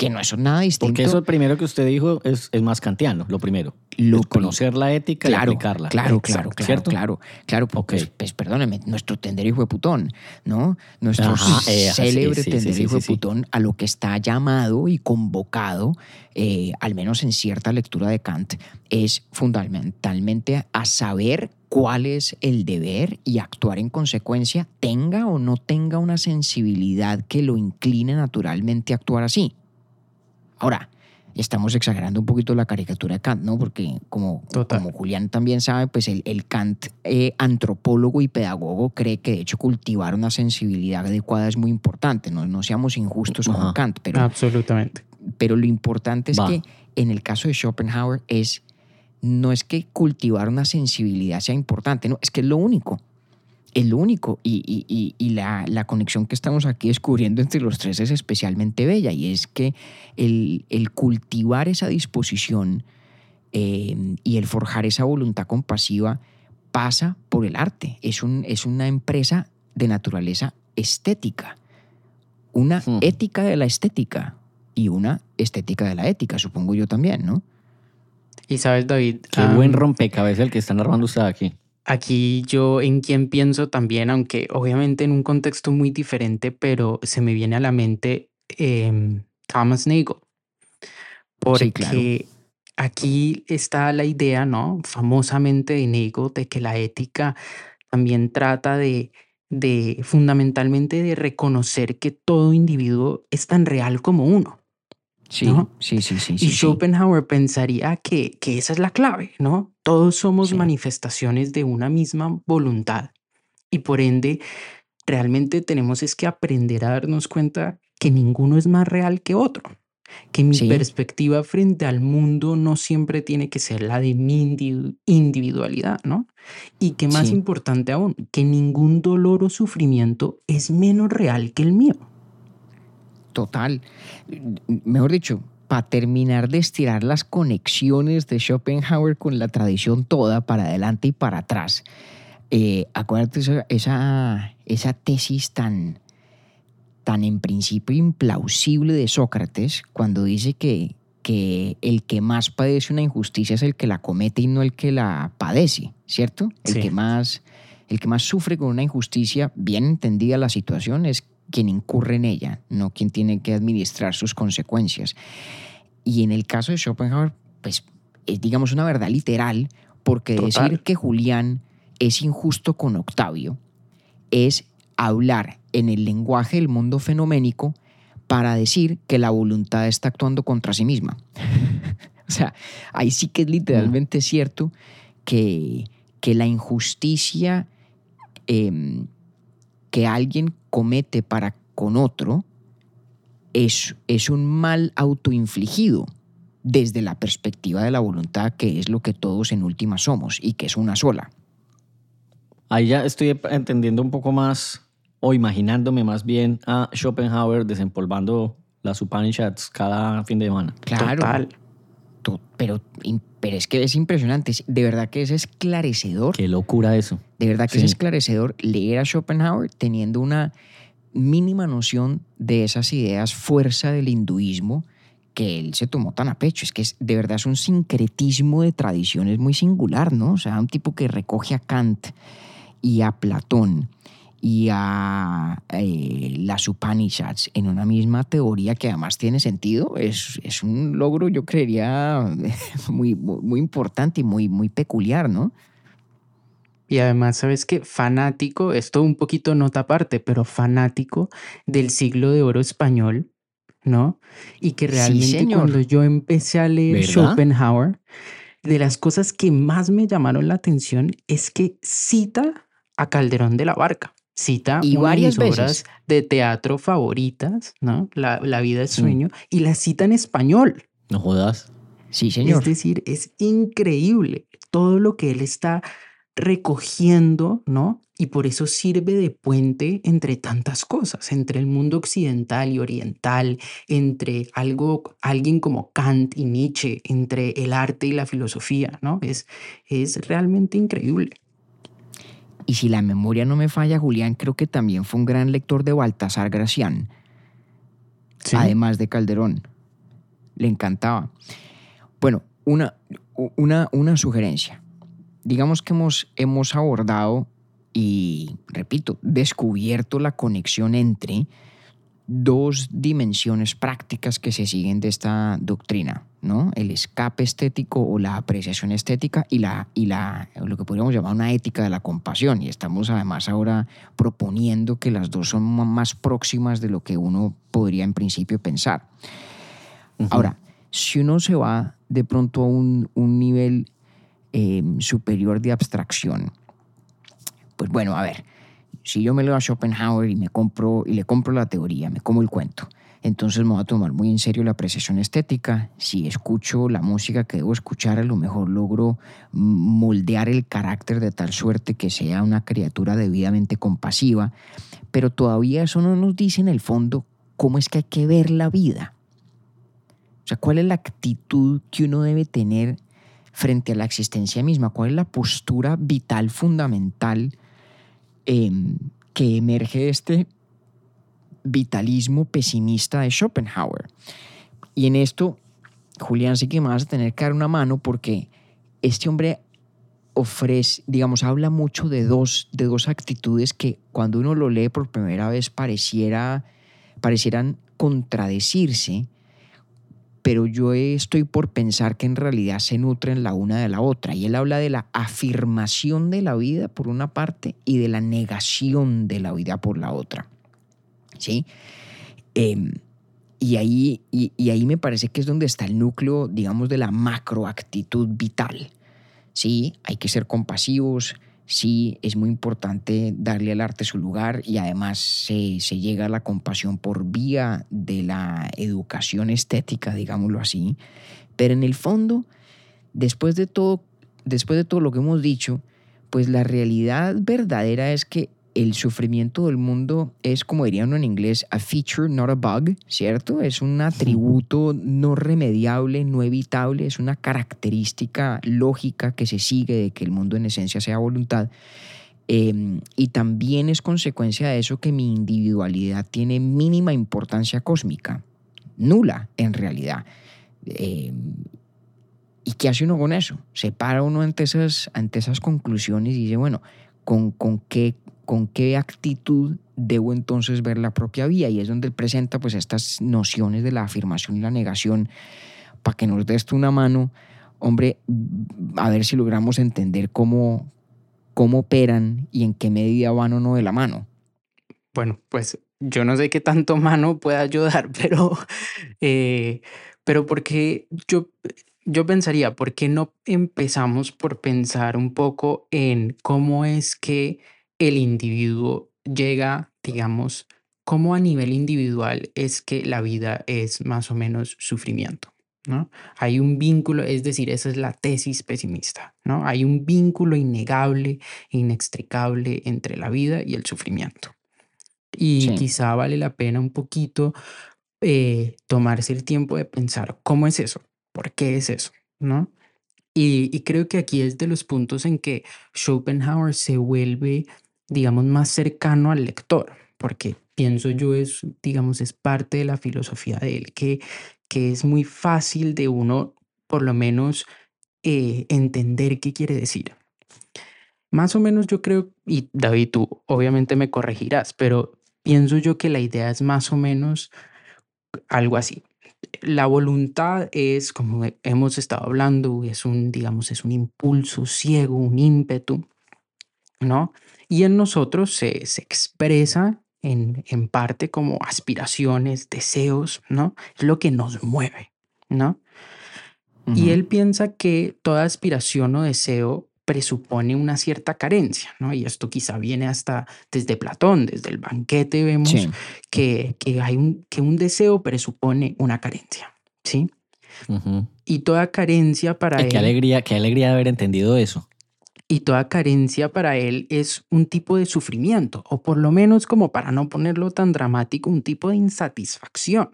A: que no es nada distinto.
B: Porque eso primero que usted dijo es, es más kantiano, lo primero. Lo conocer la ética y aplicarla.
A: Claro, claro, claro, ¿cierto? claro, claro. Pues, pues, perdóneme, nuestro tender hijo de putón, ¿no? Nuestro eh, célebre tender hijo de putón a lo que está llamado y convocado, eh, al menos en cierta lectura de Kant, es fundamentalmente a saber cuál es el deber y actuar en consecuencia, tenga o no tenga una sensibilidad que lo incline naturalmente a actuar así. Ahora, estamos exagerando un poquito la caricatura de Kant, ¿no? Porque como, como Julián también sabe, pues el, Kant eh, antropólogo y pedagogo cree que de hecho cultivar una sensibilidad adecuada es muy importante, no, no seamos injustos con Kant, pero...
D: Absolutamente.
A: Pero lo importante es que en el caso de Schopenhauer es, no es que cultivar una sensibilidad sea importante, no, es que es lo único es lo único. Y, la, conexión que estamos aquí descubriendo entre los tres es especialmente bella y es que el, cultivar esa disposición eh, y el forjar esa voluntad compasiva pasa por el arte. Es, un, es una empresa de naturaleza estética, una hmm. ética de la estética y una estética de la ética, supongo yo también, ¿no?
D: Y sabes, David.
B: Qué buen rompecabezas el que están armando usted aquí.
D: Aquí yo en quien pienso también, aunque obviamente en un contexto muy diferente, pero se me viene a la mente em, Thomas Nagel. Porque aquí está la idea, ¿no? Famosamente de Nagel, de que la ética también trata de, de fundamentalmente de reconocer que todo individuo es tan real como uno.
A: Sí, sí, sí, sí.
D: Y Schopenhauer pensaría que, que, esa es la clave, ¿no? Todos somos manifestaciones de una misma voluntad y por ende realmente tenemos es que aprender a darnos cuenta que ninguno es más real que otro, que mi perspectiva frente al mundo no siempre tiene que ser la de mi individualidad, ¿no? Y que más importante aún, que ningún dolor o sufrimiento es menos real que el mío.
A: Total. Mejor dicho, para terminar de estirar las conexiones de Schopenhauer con la tradición toda, para adelante y para atrás. Eh, acuérdate esa, esa, tesis tan, tan en principio implausible de Sócrates cuando dice que, que el que más padece una injusticia es el que la comete y no el que la padece, ¿cierto? El, que, más, el que más sufre con una injusticia, bien entendida la situación, es quien incurre en ella, no quien tiene que administrar sus consecuencias. Y en el caso de Schopenhauer, pues es digamos una verdad literal, porque decir que Julián es injusto con Octavio es hablar en el lenguaje del mundo fenoménico para decir que la voluntad está actuando contra sí misma. (laughs) o sea, ahí sí que es literalmente mm. cierto que, que la injusticia em, que alguien comete para con otro es, es un mal autoinfligido desde la perspectiva de la voluntad, que es lo que todos en última somos y que es una sola.
B: Ahí ya estoy entendiendo un poco más o imaginándome más bien a Schopenhauer desempolvando las Upanishads cada fin de semana.
A: Claro. Pero, pero es que es impresionante, de verdad que es esclarecedor.
B: Qué locura eso.
A: De verdad que es esclarecedor leer a Schopenhauer teniendo una mínima noción de esas ideas fuerza del hinduismo que él se tomó tan a pecho. Es que es, de verdad es un sincretismo de tradiciones muy singular, ¿no? O sea, un tipo que recoge a Kant y a Platón y a eh, las Upanishads en una misma teoría que además tiene sentido, es, es un logro, yo creería, (laughs) muy, muy, importante y muy, muy peculiar, ¿no?
D: Y además, ¿sabes qué? Fanático, esto un poquito nota aparte, pero fanático del siglo de oro español, ¿no? Y que realmente cuando yo empecé a leer Schopenhauer, de las cosas que más me llamaron la atención es que cita a Calderón de la Barca. Cita y varias obras de teatro favoritas, ¿no? La, vida es sueño, y la cita en español.
B: No jodas.
A: Sí, señor.
D: Es decir, es increíble todo lo que él está recogiendo, ¿no? Y por eso sirve de puente entre tantas cosas, entre el mundo occidental y oriental, entre algo, alguien como Kant y Nietzsche, entre el arte y la filosofía, ¿no? Es, es realmente increíble.
A: Y si la memoria no me falla, Julián creo que también fue un gran lector de Baltasar Gracián, además de Calderón. Le encantaba. Bueno, una, una, una sugerencia. Digamos que hemos, hemos abordado y, repito, descubierto la conexión entre dos dimensiones prácticas que se siguen de esta doctrina, ¿no? El escape estético o la apreciación estética y la y la lo que podríamos llamar una ética de la compasión y estamos además ahora proponiendo que las dos son más próximas de lo que uno podría en principio pensar. Ahora, si uno se va de pronto a un, nivel eh, superior de abstracción, pues bueno, a ver, si yo me leo a Schopenhauer y me compro y le compro la teoría, me como el cuento, entonces me voy a tomar muy en serio la apreciación estética. Si escucho la música que debo escuchar, a lo mejor logro moldear el carácter de tal suerte que sea una criatura debidamente compasiva, pero todavía eso no nos dice en el fondo cómo es que hay que ver la vida. O sea, cuál es la actitud que uno debe tener frente a la existencia misma, cuál es la postura vital fundamental Em, que emerge este vitalismo pesimista de Schopenhauer. Y en esto, Julián, sí que me vas a tener que dar una mano porque este hombre ofrece, digamos, habla mucho de dos, de dos actitudes que cuando uno lo lee por primera vez pareciera, parecieran contradecirse, pero yo estoy por pensar que en realidad se nutren la una de la otra. Y él habla de la afirmación de la vida por una parte y de la negación de la vida por la otra. ¿Sí? Em, y, ahí, y, ahí me parece que es donde está el núcleo, digamos, de la macroactitud vital. Sí, hay que ser compasivos, sí es muy importante darle al arte su lugar y además se, llega a la compasión por vía de la educación estética, digámoslo así. Pero en el fondo, después de todo, después de todo lo que hemos dicho, pues la realidad verdadera es que el sufrimiento del mundo es, como dirían en inglés, a feature, not a bug, ¿cierto? Es un atributo no remediable, no evitable, es una característica lógica que se sigue de que el mundo en esencia sea voluntad. Em, y también es consecuencia de eso que mi individualidad tiene mínima importancia cósmica, nula en realidad. Em, ¿Y qué hace uno con eso? Se para uno ante esas, ante esas conclusiones y dice, bueno, ¿con, con qué con qué actitud debo entonces ver la propia vía. Y es donde él presenta pues estas nociones de la afirmación y la negación. Para que nos des una mano, hombre, a ver si logramos entender cómo, cómo operan y en qué medida van o no de la mano.
D: Bueno, pues yo no sé qué tanto mano puede ayudar, (laughs) pero, eh, pero porque yo, yo pensaría, ¿por qué no empezamos por pensar un poco en cómo es que el individuo llega, digamos, cómo a nivel individual es que la vida es más o menos sufrimiento. ¿no? Hay un vínculo, es decir, esa es la tesis pesimista, ¿no? Hay un vínculo innegable, inextricable entre la vida y el sufrimiento. Y quizá vale la pena un poquito eh, tomarse el tiempo de pensar cómo es eso. ¿por qué es eso? ¿No? Y, y creo que aquí es de los puntos en que Schopenhauer se vuelve, digamos, más cercano al lector, porque pienso yo es, digamos, es parte de la filosofía de él, que, que es muy fácil de uno, por lo menos, eh, entender qué quiere decir. Más o menos yo creo, y David, tú obviamente me corregirás, pero pienso yo que la idea es más o menos algo así. La voluntad es, como hemos estado hablando, es un, digamos, es un impulso ciego, un ímpetu, ¿no? Y en nosotros se, se expresa en, en parte como aspiraciones, deseos, ¿no? Es lo que nos mueve, ¿no? Y él piensa que toda aspiración o deseo presupone una cierta carencia, ¿no? Y esto quizá viene hasta desde Platón, desde el banquete vemos que, que, hay un, que un deseo presupone una carencia, ¿sí? Y toda carencia para él...
B: Qué alegría, qué alegría de haber entendido eso.
D: Y toda carencia para él es un tipo de sufrimiento, o por lo menos como para no ponerlo tan dramático, un tipo de insatisfacción.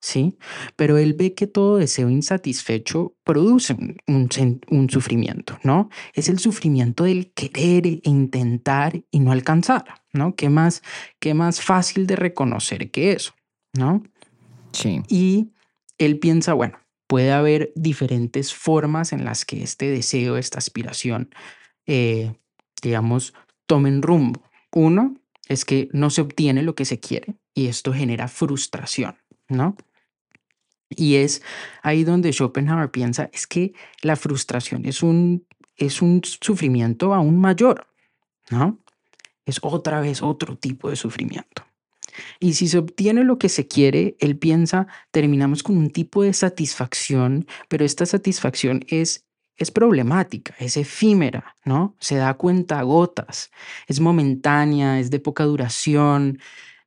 D: ¿sí? Pero él ve que todo deseo insatisfecho produce un, sufrimiento, ¿no? Es el sufrimiento del querer e intentar y no alcanzar, ¿no? ¿Qué más, qué más fácil de reconocer que eso, ¿no?
A: Sí.
D: Y él piensa, bueno, puede haber diferentes formas en las que este deseo, esta aspiración, eh, digamos, tomen rumbo. Uno es que no se obtiene lo que se quiere y esto genera frustración, ¿no? Y es ahí donde Schopenhauer piensa, es que la frustración es un, es un sufrimiento aún mayor, ¿no? Es otra vez otro tipo de sufrimiento. Y si se obtiene lo que se quiere, él piensa, terminamos con un tipo de satisfacción, pero esta satisfacción es, es problemática, es efímera, ¿no? Se da cuenta a gotas, es momentánea, es de poca duración,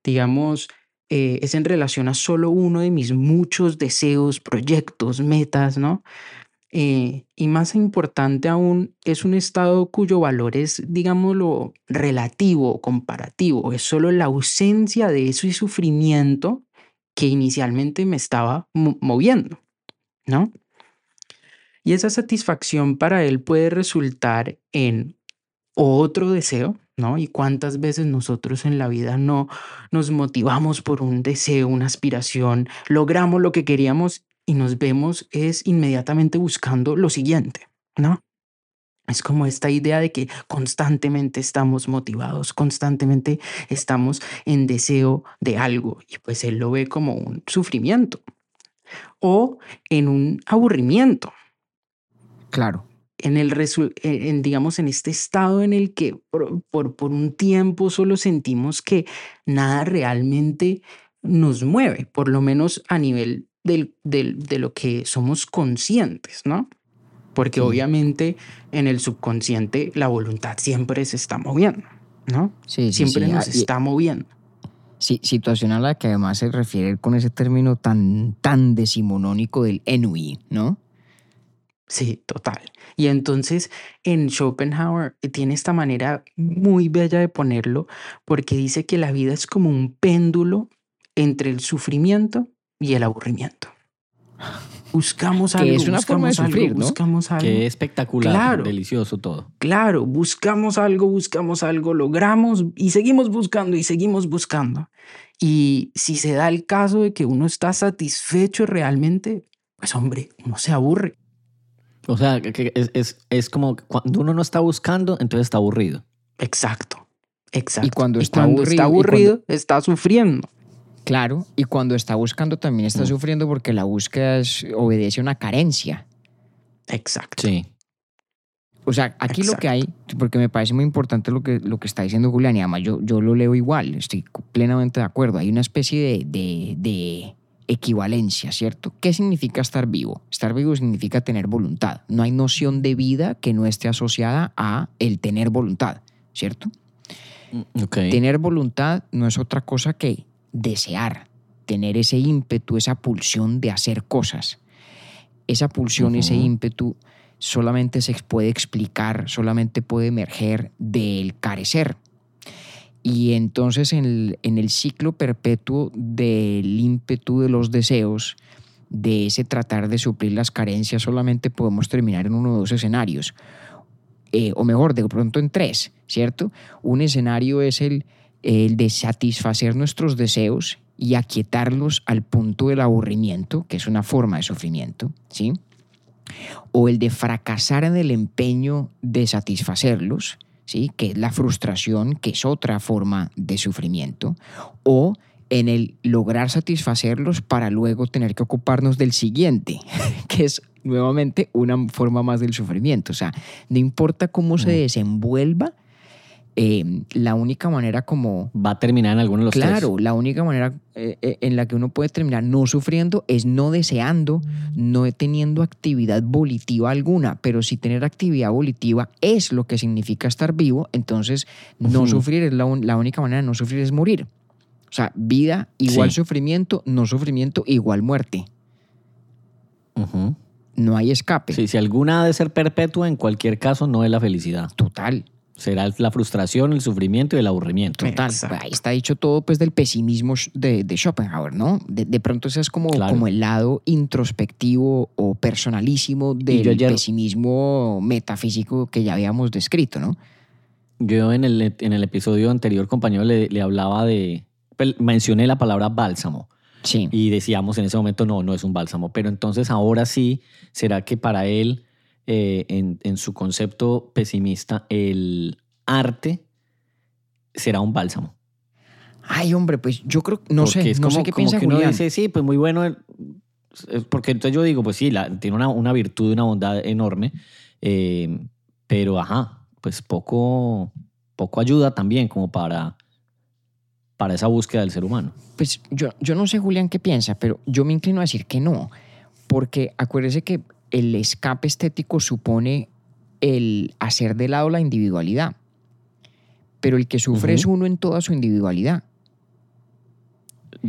D: digamos, eh, es en relación a solo uno de mis muchos deseos, proyectos, metas, ¿no? Eh, y más importante aún, es un estado cuyo valor es, digámoslo, relativo, comparativo. Es solo la ausencia de ese sufrimiento que inicialmente me estaba moviendo, ¿no? Y esa satisfacción para él puede resultar en otro deseo, ¿no? Y cuántas veces nosotros en la vida no nos motivamos por un deseo, una aspiración, logramos lo que queríamos y nos vemos es inmediatamente buscando lo siguiente, ¿no? Es como esta idea de que constantemente estamos motivados, constantemente estamos en deseo de algo y pues él lo ve como un sufrimiento o en un aburrimiento.
A: Claro
D: en el en, digamos en este estado en el que por, por, un tiempo solo sentimos que nada realmente nos mueve, por lo menos a nivel del, del, de lo que somos conscientes, ¿no? Porque obviamente en el subconsciente la voluntad siempre se está moviendo, ¿no?
A: Sí,
D: siempre
A: sí,
D: nos está moviendo.
A: Sí, situación a la que además se refiere con ese término tan, tan decimonónico del enui, ¿no?
D: Sí, total. Y entonces en Schopenhauer tiene esta manera muy bella de ponerlo porque dice que la vida es como un péndulo entre el sufrimiento y el aburrimiento. Buscamos algo,
A: que es una forma de sufrir, ¿no?
D: buscamos algo.
B: Qué espectacular, delicioso todo.
D: Claro, buscamos algo, buscamos algo, logramos y seguimos buscando y seguimos buscando. Y si se da el caso de que uno está satisfecho realmente, pues hombre, uno se aburre.
B: O sea, que es, es, es, como cuando uno no está buscando, entonces está aburrido.
D: Exacto, exacto.
A: Y cuando está
D: cuando
A: aburrido,
D: está, aburrido está sufriendo.
A: Claro, y cuando está buscando también está mm. sufriendo porque la búsqueda es, obedece a una carencia.
D: Exacto.
B: Sí.
A: O sea, aquí lo que hay, porque me parece muy importante lo que, lo que está diciendo Julián, y además yo, yo lo leo igual, estoy plenamente de acuerdo. Hay una especie de, de, de equivalencia, ¿cierto? ¿Qué significa estar vivo? Estar vivo significa tener voluntad. No hay noción de vida que no esté asociada a el tener voluntad, ¿cierto?
B: Mm,
A: tener voluntad no es otra cosa que desear, tener ese ímpetu, esa pulsión de hacer cosas. Esa pulsión, ese ímpetu solamente se puede explicar, solamente puede emerger del carecer, y entonces en el, en el ciclo perpetuo del ímpetu de los deseos, de ese tratar de suplir las carencias solamente podemos terminar en uno o dos escenarios. Eh, o mejor, de pronto en tres, ¿cierto? Un escenario es el, el de satisfacer nuestros deseos y aquietarlos al punto del aburrimiento, que es una forma de sufrimiento, ¿sí? O el de fracasar en el empeño de satisfacerlos, ¿sí? Que es la frustración, que es otra forma de sufrimiento. O en el lograr satisfacerlos para luego tener que ocuparnos del siguiente, (laughs) que es nuevamente una forma más del sufrimiento. O sea, no importa cómo se
B: Mm.
A: desenvuelva, eh, la única manera como...
B: Va a terminar en alguno de los
A: Claro, la única manera eh, eh, en la que uno puede terminar no sufriendo es no deseando, no teniendo actividad volitiva alguna, pero si tener actividad volitiva es lo que significa estar vivo, entonces no sufrir es la, un- la única manera de no sufrir es morir. O sea, vida igual
B: Sí.
A: sufrimiento, no sufrimiento igual muerte. No hay escape.
B: Sí, si alguna ha de ser perpetua, en cualquier caso no es la felicidad.
A: Total,
B: Será la frustración, el sufrimiento y el aburrimiento.
A: total. Ahí está dicho todo pues del pesimismo de, de Schopenhauer, ¿no? De, de pronto ese es como,
B: Claro.
A: como el lado introspectivo o personalísimo del
B: ayer-
A: pesimismo metafísico que ya habíamos descrito, ¿no?
B: Yo en el, en el episodio anterior, compañero, le, le hablaba de... pues, Mencioné la palabra bálsamo
A: Sí.
B: y decíamos en ese momento, no, no es un bálsamo. Pero entonces ahora sí, ¿será que para él, eh, en, en su concepto pesimista, el arte será un bálsamo?
A: Ay, hombre, pues yo creo, no
B: Porque
A: sé,
B: es
A: no
B: como,
A: sé qué
B: como
A: piensa
B: que uno dice, sí, pues muy bueno. el- Porque entonces yo digo, pues sí, la- tiene una, una virtud y una bondad enorme, eh, pero ajá, pues poco, poco ayuda también como para, para esa búsqueda del ser humano.
A: Pues yo, yo no sé, Julián, qué piensa, pero yo me inclino a decir que no, porque acuérdese que el escape estético supone el hacer de lado la individualidad, pero el que sufre es uno en toda su individualidad.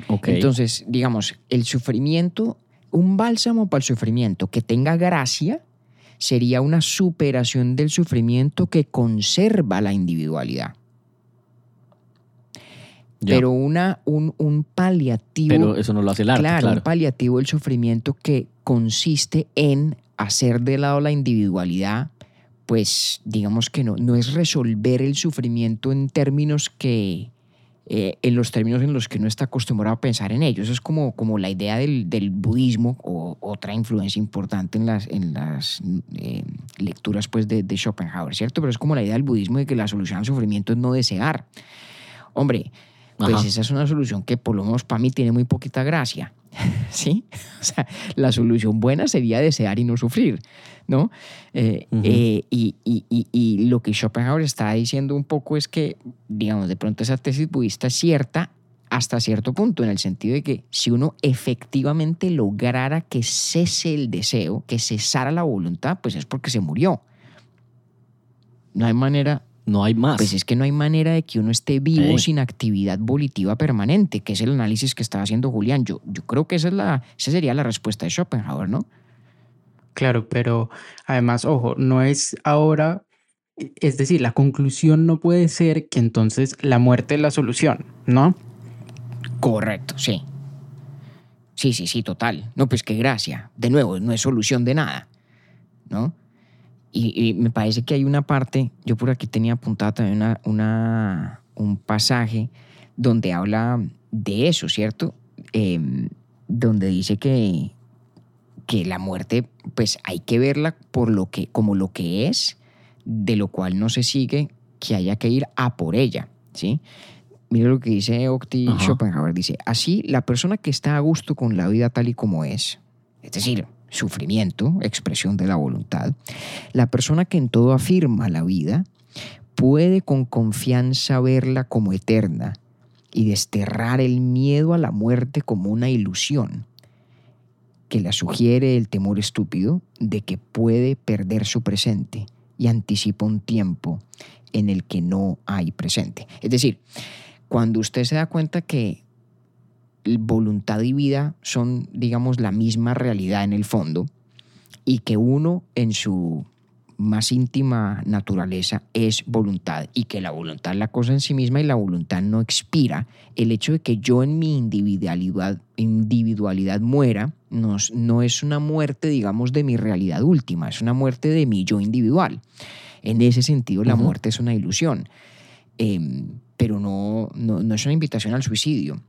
B: Ok.
A: Entonces, digamos, el sufrimiento, un bálsamo para el sufrimiento que tenga gracia sería una superación del sufrimiento que conserva la individualidad.
B: Ya.
A: Pero una, un, un paliativo
B: Pero eso no lo hace el arte,
A: claro,
B: claro.
A: un paliativo del sufrimiento que consiste en hacer de lado la individualidad, pues digamos que no, no es resolver el sufrimiento en términos que, eh, en los términos en los que uno está acostumbrado a pensar en ellos. Es como, como la idea del, del budismo o otra influencia importante en las, en las eh, lecturas pues, de, de Schopenhauer, ¿cierto? Pero es como la idea del budismo de que la solución al sufrimiento es no desear. Hombre, pues
B: Ajá.
A: esa es una solución que por lo menos para mí tiene muy poquita gracia. (laughs) ¿Sí? O sea, la solución buena sería desear y no sufrir, ¿no? Eh,
B: Ujú.
A: eh, y, y- y- y lo que Schopenhauer está diciendo un poco es que, digamos, de pronto esa tesis budista es cierta hasta cierto punto, en el sentido de que si uno efectivamente lograra que cese el deseo, que cesara la voluntad, pues es porque se murió. No hay manera
B: No hay más.
A: pues es que no hay manera de que uno esté vivo sin actividad volitiva permanente, que es el análisis que está haciendo Julián. Yo, yo creo que esa, es la, esa sería la respuesta de Schopenhauer, ¿no?
D: Claro, pero además, ojo, no es ahora, es decir, la conclusión no puede ser que entonces la muerte es la solución, ¿no?
A: Correcto, sí. Sí, sí, sí, total. No, pues qué gracia. De nuevo, no es solución de nada, ¿no? Y, y me parece que hay una parte, yo por aquí tenía apuntada también una, una- un pasaje donde habla de eso, ¿cierto? Em, donde dice que, que la muerte, pues hay que verla por lo que, como lo que es, de lo cual no se sigue que haya que ir a por ella, ¿sí? Mira lo que dice Octi
B: Ajá.
A: Schopenhauer. Dice, así la persona que está a gusto con la vida tal y como es, es decir, sufrimiento, expresión de la voluntad, la persona que en todo afirma la vida, puede con confianza verla como eterna y desterrar el miedo a la muerte como una ilusión que la sugiere el temor estúpido de que puede perder su presente y anticipa un tiempo en el que no hay presente. Es decir, cuando usted se da cuenta que voluntad y vida son, digamos, la misma realidad en el fondo y que uno en su más íntima naturaleza es voluntad y que la voluntad es la cosa en sí misma y la voluntad no expira. El hecho de que yo en mi individualidad, individualidad muera no, no es una muerte, digamos, de mi realidad última, es una muerte de mi yo individual. En ese sentido, la muerte es una ilusión, em, pero no, no, es una invitación al suicidio.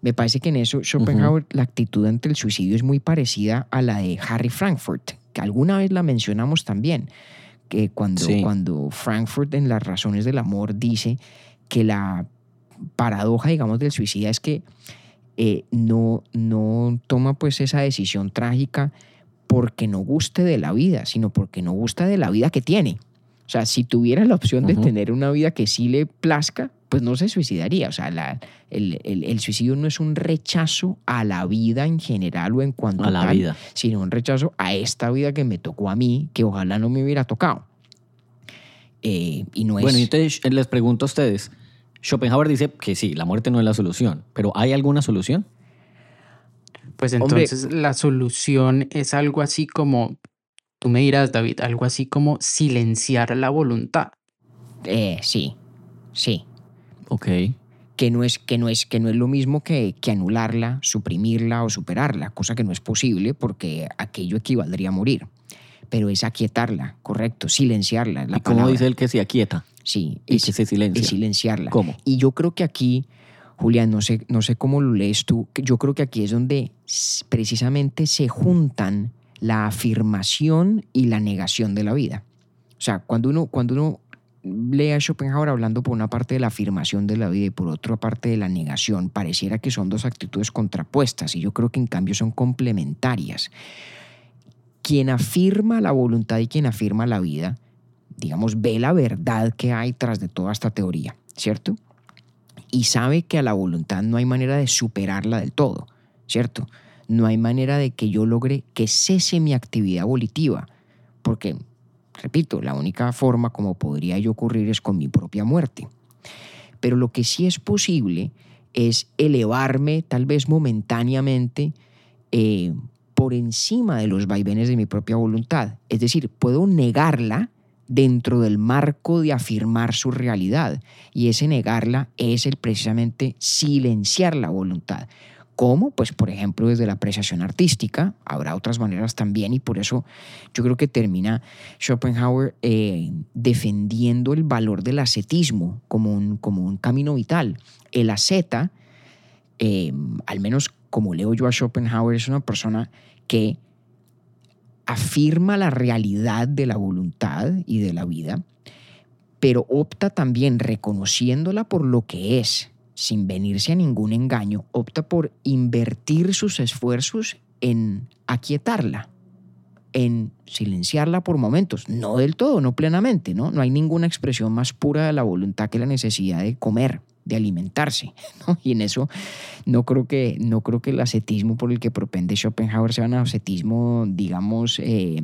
A: Me parece que en eso Schopenhauer, la actitud ante el suicidio es muy parecida a la de Harry Frankfurt, que alguna vez la mencionamos también, que cuando, cuando Frankfurt en Las Razones del Amor dice que la paradoja, digamos, del suicida es que eh, no, no toma pues esa decisión trágica porque no guste de la vida, sino porque no gusta de la vida que tiene. O sea, si tuviera la opción de tener una vida que sí le plazca, pues no se suicidaría. O sea, el, suicidio no es un rechazo a la vida en general o en cuanto
B: a la vida,
A: sino un rechazo a esta vida que me tocó a mí, que ojalá no me hubiera tocado.
B: Eh, y no bueno, entonces les pregunto a ustedes, Schopenhauer dice que sí, la muerte no es la solución, pero ¿hay alguna solución?
D: Pues entonces la solución es algo así como Tú me dirás, David, algo así como silenciar la voluntad.
A: Eh, sí, sí.
B: Ok.
A: Que no es, que no es, que no es lo mismo que, que anularla, suprimirla o superarla, cosa que no es posible porque aquello equivaldría a morir. Pero es aquietarla, correcto, silenciarla.
B: ¿Y cómo dice él que se aquieta?
A: Sí,
B: es, que se silencia.
A: es silenciarla.
B: ¿Cómo?
A: Y yo creo que aquí, Julián, no sé, no sé cómo lo lees tú, yo creo que aquí es donde precisamente se juntan la afirmación y la negación de la vida. O sea, cuando uno, cuando uno lee a Schopenhauer hablando por una parte de la afirmación de la vida y por otra parte de la negación, pareciera que son dos actitudes contrapuestas y yo creo que en cambio son complementarias. Quien afirma la voluntad y quien afirma la vida, digamos, ve la verdad que hay tras de toda esta teoría, ¿cierto? Y sabe que a la voluntad no hay manera de superarla del todo, ¿cierto? No hay manera de que yo logre que cese mi actividad volitiva, porque, repito, la única forma como podría yo ocurrir es con mi propia muerte. Pero lo que sí es posible es elevarme tal vez momentáneamente eh, por encima de los vaivenes de mi propia voluntad. Es decir, puedo negarla dentro del marco de afirmar su realidad. Y ese negarla es el precisamente silenciar la voluntad. ¿Cómo? Pues por ejemplo desde la apreciación artística, habrá otras maneras también y por eso yo creo que termina Schopenhauer eh, defendiendo el valor del ascetismo como un, como un camino vital. El asceta, eh, al menos como leo yo a Schopenhauer, es una persona que afirma la realidad de la voluntad y de la vida, pero opta también reconociéndola por lo que es, sin venirse a ningún engaño, opta por invertir sus esfuerzos en aquietarla, en silenciarla por momentos, no del todo, no plenamente, ¿no? No hay ninguna expresión más pura de la voluntad que la necesidad de comer, de alimentarse, (laughs) Y en eso no creo que, no creo que el ascetismo por el que propende Schopenhauer sea un ascetismo, digamos, eh,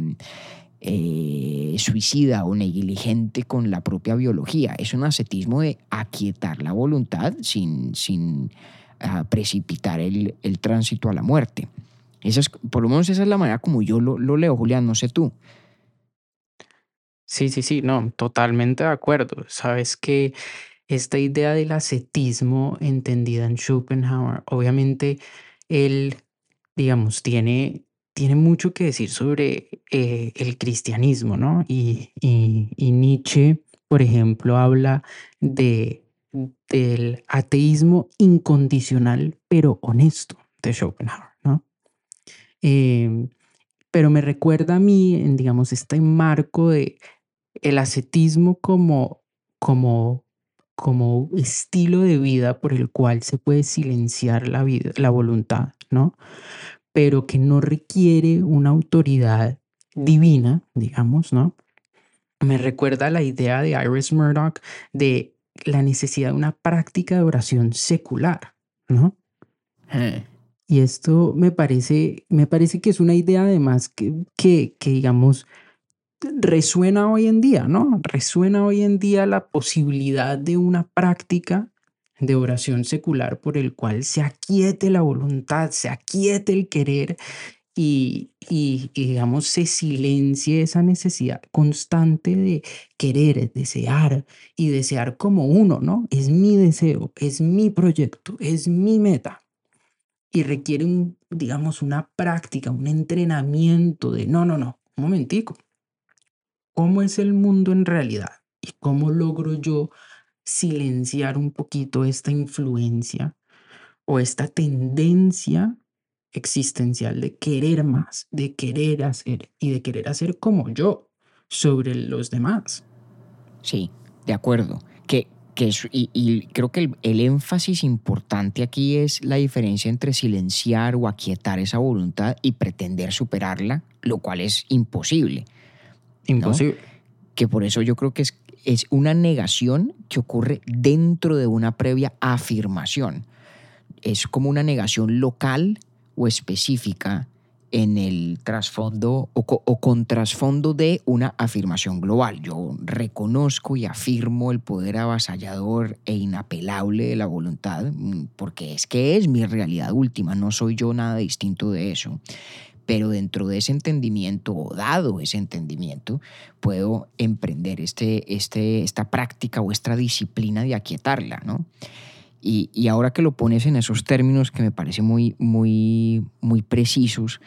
A: eh, suicida o negligente con la propia biología. Es un ascetismo de aquietar la voluntad sin, sin ah, precipitar el, tránsito a la muerte. Esa es, por lo menos esa es la manera como yo lo, lo leo, Julián, no sé tú.
D: Sí, sí, sí, no, totalmente de acuerdo. Sabes que esta idea del ascetismo entendida en Schopenhauer, obviamente él, digamos, tiene tiene mucho que decir sobre eh, el cristianismo, ¿no? Y, Nietzsche, por ejemplo, habla de, del ateísmo incondicional pero honesto de Schopenhauer, ¿no? Em, pero me recuerda a mí, en, digamos, este marco de el ascetismo como, como, como estilo de vida por el cual se puede silenciar la, vida, la voluntad, ¿no? Pero que no requiere una autoridad divina, digamos, ¿no? Me recuerda la idea de Iris Murdoch de la necesidad de una práctica de oración secular, ¿no? Eh. Y esto me parece, me parece que es una idea además que, que, que, digamos, resuena hoy en día, ¿no? Resuena hoy en día la posibilidad de una práctica de oración secular por el cual se aquiete la voluntad, se aquiete el querer y, y, digamos, se silencie esa necesidad constante de querer, desear y desear como uno, ¿no? Es mi deseo, es mi proyecto, es mi meta. Y requiere, un, digamos, una práctica, un entrenamiento de, no, no, no, un momentico. ¿Cómo es el mundo en realidad? ¿Y cómo logro yo silenciar un poquito esta influencia o esta tendencia existencial de querer más, de querer hacer y de querer hacer como yo sobre los demás.
A: Sí, de acuerdo. Que, que y, creo que el, énfasis importante aquí es la diferencia entre silenciar o aquietar esa voluntad y pretender superarla, lo cual es imposible.
D: Imposible.
A: Que por eso yo creo que es, es una negación que ocurre dentro de una previa afirmación. Es como una negación local o específica en el trasfondo o, con trasfondo de una afirmación global. Yo reconozco y afirmo el poder avasallador e inapelable de la voluntad, mm, porque es que es mi realidad última, no soy yo nada distinto de eso. Pero dentro de ese entendimiento, o dado ese entendimiento, puedo emprender este, este, esta práctica o esta disciplina de aquietarla, ¿no? Y, ahora que lo pones en esos términos que me parecen muy, muy, muy precisos,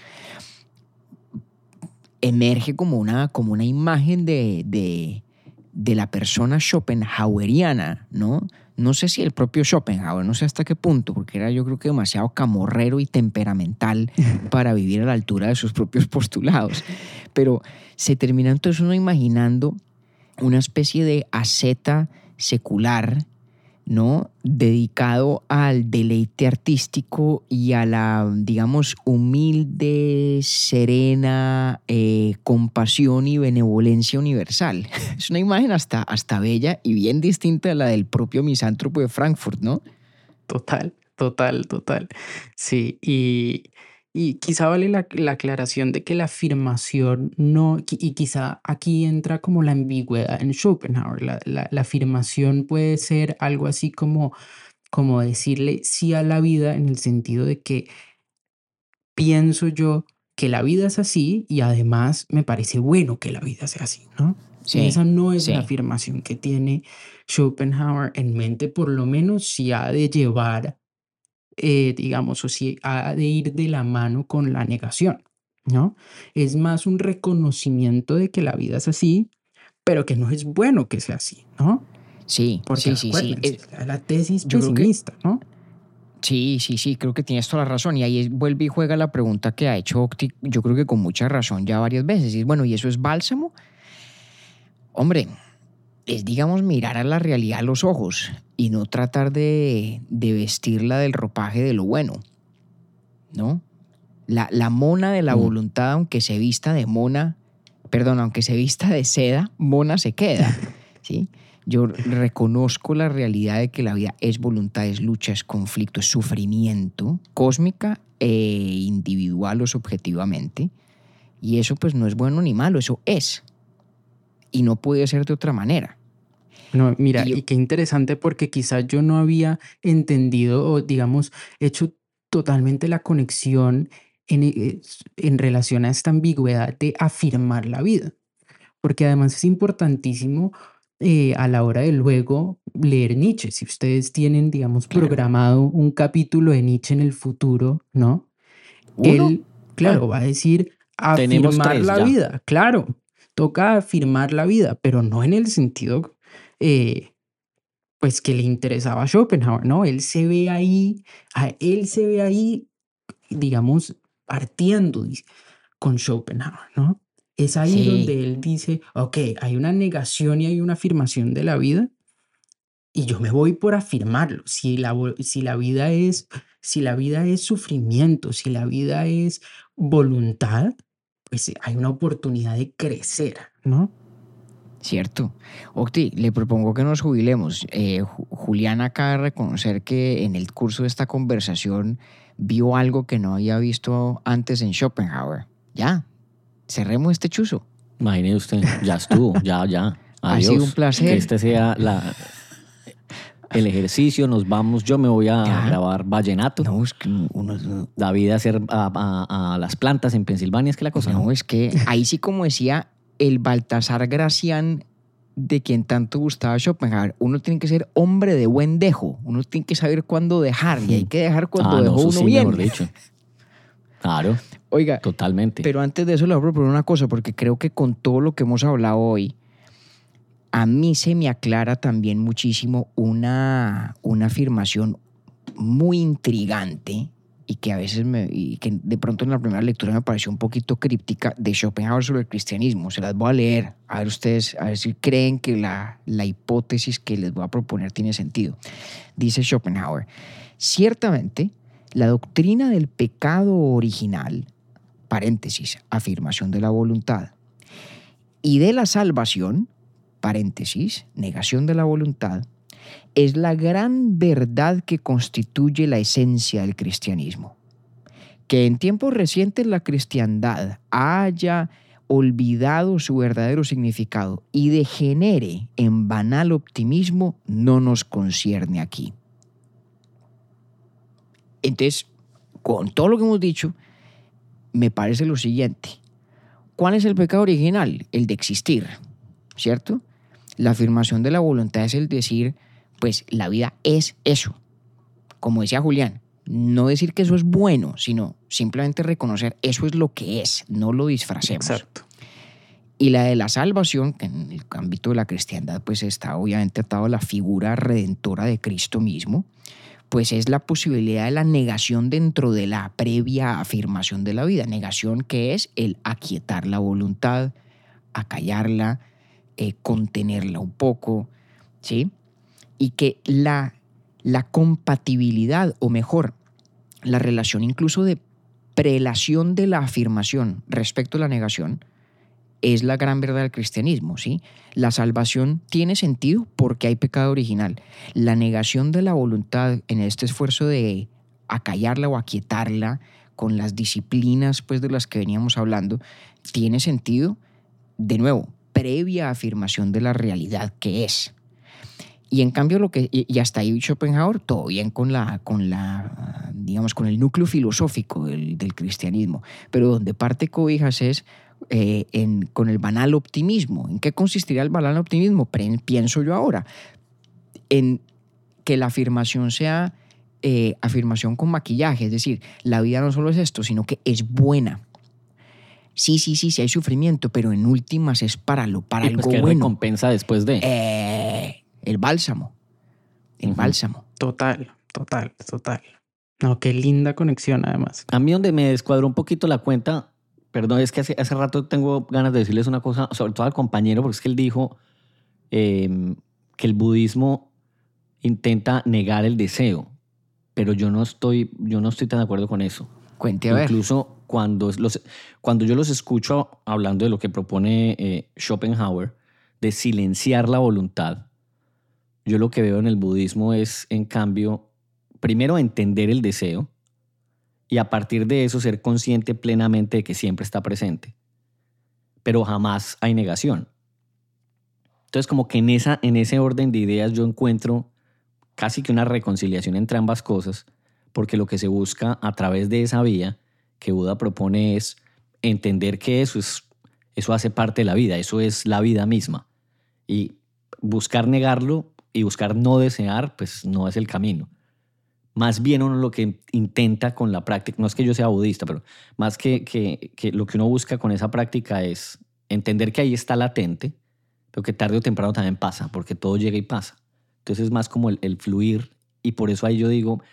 A: emerge como una, como una imagen de, de, la persona schopenhaueriana, ¿no? No sé si el propio Schopenhauer, no sé hasta qué punto, porque era yo creo que demasiado camorrero y temperamental (laughs) para vivir a la altura de sus propios postulados. Pero se termina entonces uno imaginando una especie de asceta secular ¿no? Dedicado al deleite artístico y a la, digamos, humilde, serena eh, compasión y benevolencia universal. (laughs) Es una imagen hasta, hasta bella y bien distinta a la del propio misántropo de Frankfurt, ¿no?
D: Total, total, total. Sí, y, y quizá vale la, aclaración de que la afirmación no, y quizá aquí entra como la ambigüedad en Schopenhauer, la, la, afirmación puede ser algo así como, como decirle sí a la vida en el sentido de que pienso yo que la vida es así y además me parece bueno que la vida sea así, ¿no? Sí, esa no es la afirmación que tiene Schopenhauer en mente, por lo menos si ha de llevar eh, digamos, o si ha de ir de la mano con la negación, ¿no? Es más un reconocimiento de que la vida es así, pero que no es bueno que sea así, ¿no?
A: Sí, sí, sí, sí.
D: La tesis pesimista, ¿no?
A: Sí, sí, sí, creo que tienes toda la razón. Y ahí vuelve y juega la pregunta que ha hecho Octi, yo creo que con mucha razón ya varias veces. Y bueno, ¿y eso es bálsamo? Hombre, es, digamos, mirar a la realidad a los ojos y no tratar de, vestirla del ropaje de lo bueno, ¿no? La, la mona de la mm. voluntad, aunque se vista de mona, perdón, aunque se vista de seda, mona se queda, (laughs) ¿sí? Yo reconozco la realidad de que la vida es voluntad, es lucha, es conflicto, es sufrimiento, cósmica e individual o subjetivamente. Y eso pues no es bueno ni malo, eso es. Y no puede ser de otra manera.
D: No, mira, y, qué interesante porque quizás yo no había entendido o, digamos, hecho totalmente la conexión en, eh, en relación a esta ambigüedad de afirmar la vida. Porque además es importantísimo eh, a la hora de luego leer Nietzsche. Si ustedes tienen, digamos, programado un capítulo de Nietzsche en el futuro, ¿no? Él, claro, va a decir afirmar la vida. Claro, toca afirmar la vida, pero no en el sentido eh, pues que le interesaba a Schopenhauer, ¿no? Él se ve ahí, a él se ve ahí, digamos, partiendo con Schopenhauer, ¿no? Es ahí donde él dice, ok, hay una negación y hay una afirmación de la vida y yo me voy por afirmarlo. Si la, si la vida es, si la vida es sufrimiento, si la vida es voluntad, pues hay una oportunidad de crecer, ¿no?
A: Cierto. Octi, le propongo que nos jubilemos. Eh, Julián acaba de reconocer que en el curso de esta conversación vio algo que no había visto antes en Schopenhauer. Ya, cerremos este chuzo.
B: Imagine usted, ya estuvo, ya, ya. (laughs)
A: Ha sido un placer.
B: Que este sea la... el ejercicio, nos vamos, yo me voy a
A: Ya.
B: grabar vallenato.
A: No, es que uno,
B: David a hacer a, a- a las plantas en Pensilvania, es que la cosa
A: no,
B: no.
A: es que ahí sí como decía el Baltasar Gracián de quien tanto gustaba Schopenhauer, uno tiene que ser hombre de buen dejo, uno tiene que saber cuándo dejar y hay que dejar cuando
B: Ah, no,
A: dejó
B: eso
A: uno
B: sí,
A: bien.
B: mejor dicho. Claro,
A: Oiga,
B: totalmente.
A: Pero antes de eso le voy a proponer una cosa, porque creo que con todo lo que hemos hablado hoy, a mí se me aclara también muchísimo una, una afirmación muy intrigante y que a veces me, y que de pronto en la primera lectura me pareció un poquito críptica de Schopenhauer sobre el cristianismo. Se las voy a leer, a ver ustedes, a ver si creen que la, la hipótesis que les voy a proponer tiene sentido. Dice Schopenhauer, ciertamente la doctrina del pecado original paréntesis, afirmación de la voluntad, y de la salvación, paréntesis, negación de la voluntad, es la gran verdad que constituye la esencia del cristianismo. Que en tiempos recientes la cristiandad haya olvidado su verdadero significado y degenere en banal optimismo no nos concierne aquí. Entonces, con todo lo que hemos dicho, me parece lo siguiente. ¿Cuál es el pecado original? El de existir, ¿cierto? La afirmación de la voluntad es el decir, pues la vida es eso. Como decía Julián, no decir que eso es bueno, sino simplemente reconocer eso es lo que es, no lo disfracemos.
D: Exacto.
A: Y la de la salvación, que en el ámbito de la cristiandad pues está obviamente atado a la figura redentora de Cristo mismo, pues es la posibilidad de la negación dentro de la previa afirmación de la vida. Negación que es el aquietar la voluntad, acallarla, eh, contenerla un poco, ¿sí? Y que la, la compatibilidad, o mejor, la relación incluso de prelación de la afirmación respecto a la negación, es la gran verdad del cristianismo, ¿sí? La salvación tiene sentido porque hay pecado original. La negación de la voluntad en este esfuerzo de acallarla o aquietarla con las disciplinas pues de las que veníamos hablando tiene sentido de nuevo previa afirmación de la realidad que es. Y en cambio lo que y hasta ahí Schopenhauer todo bien con la con la digamos con el núcleo filosófico del, del cristianismo, pero donde parte cobijas es eh, en, con el banal optimismo. ¿En qué consistiría el banal optimismo? Pre- Pienso yo ahora. En que la afirmación sea eh, afirmación con maquillaje, es decir, la vida no solo es esto, sino que es buena. Sí, sí, sí, sí hay sufrimiento, pero en últimas es para lo, para
B: Y pues
A: algo
B: que
A: bueno.
B: recompensa después de.
A: Eh, el bálsamo. El bálsamo.
D: Total, total, total. No, qué linda conexión además.
B: A mí donde me descuadró un poquito la cuenta, perdón, es que hace, hace rato tengo ganas de decirles una cosa, sobre todo al compañero, porque es que él dijo eh, que el budismo intenta negar el deseo, pero yo no estoy, yo no estoy tan de acuerdo con eso.
A: Cuente a ver.
B: Incluso cuando, los, cuando yo los escucho hablando de lo que propone eh, Schopenhauer, de silenciar la voluntad, yo lo que veo en el budismo es, en cambio, primero entender el deseo y a partir de eso ser consciente plenamente de que siempre está presente, pero jamás hay negación. Entonces, como que en, esa, en ese orden de ideas yo encuentro casi que una reconciliación entre ambas cosas, porque lo que se busca a través de esa vía que Buda propone es entender que eso, es, eso hace parte de la vida, eso es la vida misma. Y buscar negarlo y buscar no desear, pues no es el camino. Más bien uno lo que intenta con la práctica, no es que yo sea budista, pero más que, que, que lo que uno busca con esa práctica es entender que ahí está latente, pero que tarde o temprano también pasa, porque todo llega y pasa. Entonces es más como el, el fluir y por eso ahí yo digo,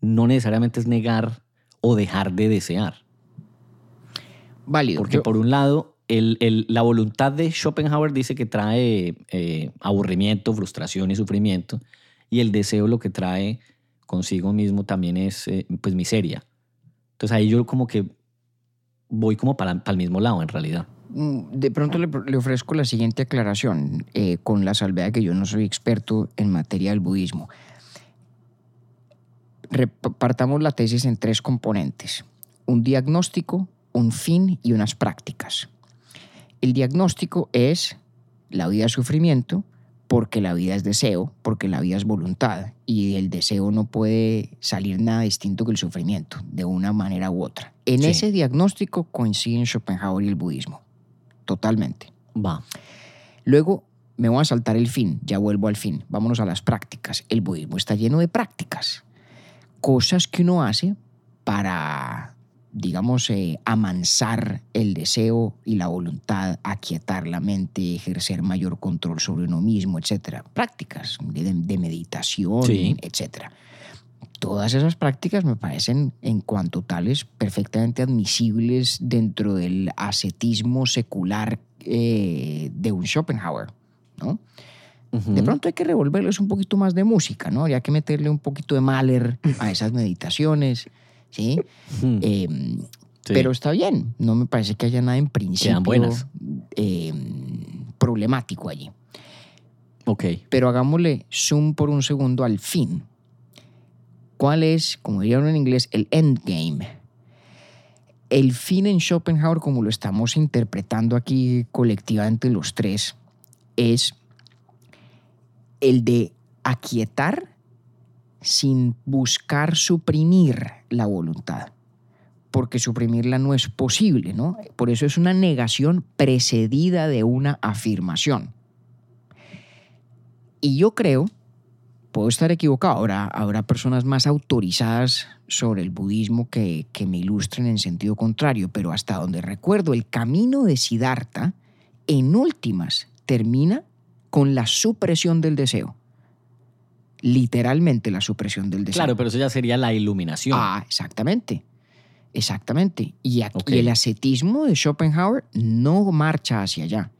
B: no necesariamente es negar o dejar de desear.
A: Válido.
B: Porque
A: Yo-
B: por un lado, el- el- la voluntad de Schopenhauer dice que trae eh, aburrimiento, frustración y sufrimiento, y el deseo lo que trae consigo mismo también es eh, pues miseria. Entonces ahí yo como que voy como para, para el mismo lado en realidad.
A: Mm, De pronto le, le ofrezco la siguiente aclaración, eh, con la salvedad que yo no soy experto en materia del budismo. Repartamos la tesis en tres componentes, un diagnóstico, un fin y unas prácticas. El diagnóstico es la vida de sufrimiento porque la vida es deseo, porque la vida es voluntad y el deseo no puede salir nada distinto que el sufrimiento, de una manera u otra. En
B: Sí.
A: ese diagnóstico coinciden Schopenhauer y el budismo, totalmente.
B: Va.
A: Luego me voy a saltar el fin, ya vuelvo al fin, vámonos a las prácticas. El budismo está lleno de prácticas, cosas que uno hace para, digamos, eh, amansar el deseo y la voluntad, aquietar la mente, ejercer mayor control sobre uno mismo, etc. Prácticas de, de meditación,
B: Sí.
A: etc. Todas esas prácticas me parecen, en cuanto tales, perfectamente admisibles dentro del ascetismo secular eh, de un Schopenhauer, ¿no? De pronto hay que revolverles un poquito más de música, ¿no? Habría que meterle un poquito de Mahler a esas meditaciones, ¿sí?
B: Mm,
A: Eh,
B: sí.
A: Pero está bien, no me parece que haya nada en principio
B: buenas.
A: eh, problemático allí.
B: Ok.
A: Pero hagámosle zoom por un segundo al fin. ¿Cuál es, como dirían en inglés, el endgame? El fin en Schopenhauer, como lo estamos interpretando aquí colectivamente los tres, es el de aquietar sin buscar suprimir la voluntad, porque suprimirla no es posible, ¿no? Por eso es una negación precedida de una afirmación. Y yo creo, puedo estar equivocado, habrá, habrá personas más autorizadas sobre el budismo que, que me ilustren en sentido contrario, pero hasta donde recuerdo, el camino de Siddhartha, en últimas, termina con la supresión del deseo. Literalmente la supresión del deseo.
B: Claro, pero eso ya sería la iluminación.
A: Ah, exactamente. Exactamente. Y, aquí el ascetismo de Schopenhauer no marcha hacia allá.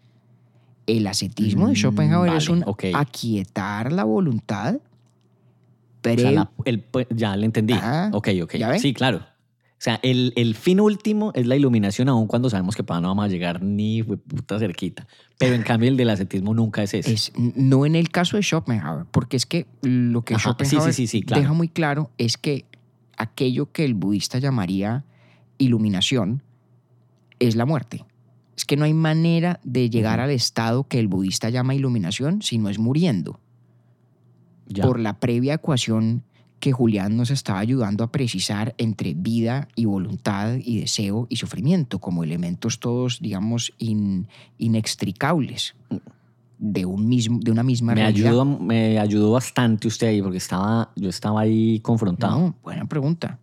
A: El ascetismo de
B: Mm,
A: Schopenhauer es un
B: ok.
A: aquietar la voluntad,
B: O
A: pero
B: sea, la- el- ya le entendí.
A: Ah,
B: ok, ok. Sí, claro. O sea, el, el fin último es la iluminación, aun cuando sabemos que para no vamos a llegar ni puta cerquita. Pero en (laughs) cambio, el del ascetismo nunca es ese.
A: es no en el caso de Schopenhauer, porque es que lo que
B: Ajá, sí,
A: Schopenhauer
B: sí, sí, claro.
A: deja muy claro es que aquello que el budista llamaría iluminación es la muerte. Es que no hay manera de llegar al estado que el budista llama iluminación si no es muriendo.
B: Ya.
A: por la previa ecuación que Julián nos estaba ayudando a precisar entre vida y voluntad y deseo y sufrimiento como elementos todos, digamos, in- inextricables de, un mismo, de una misma
B: me,
A: realidad.
B: ayudó, me ayudó bastante usted ahí porque estaba, yo estaba ahí confrontado.
A: No, buena pregunta.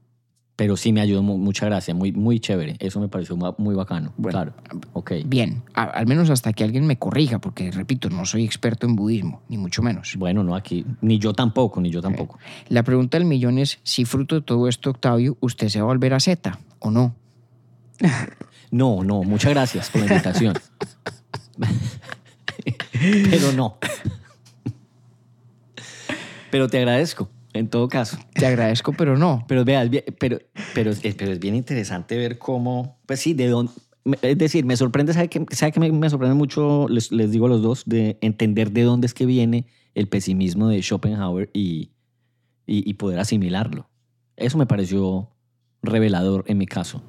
B: Pero sí me ayudó, mu- muchas gracias, muy, muy chévere. Eso me pareció mu- muy bacano.
A: Bueno,
B: claro. Ok.
A: Bien, a- al menos hasta que alguien me corrija, porque repito, no soy experto en budismo, ni mucho menos.
B: Bueno, no aquí, ni yo tampoco, ni yo tampoco.
A: La pregunta del millón es si fruto de todo esto, Octavio, usted se va a volver a Z o no. (laughs)
B: No, no, muchas gracias por la invitación. (laughs) Pero no. (laughs) Pero te agradezco, en todo caso.
A: Te agradezco, pero no. (laughs)
B: Pero vea, es bien- pero, pero, pero es bien interesante ver cómo, pues sí, de dónde, es decir, me sorprende, ¿sabe que, sabe que me, me sorprende mucho, les, les digo a los dos, de entender de dónde es que viene el pesimismo de Schopenhauer y, y, y poder asimilarlo. Eso me pareció revelador en mi caso.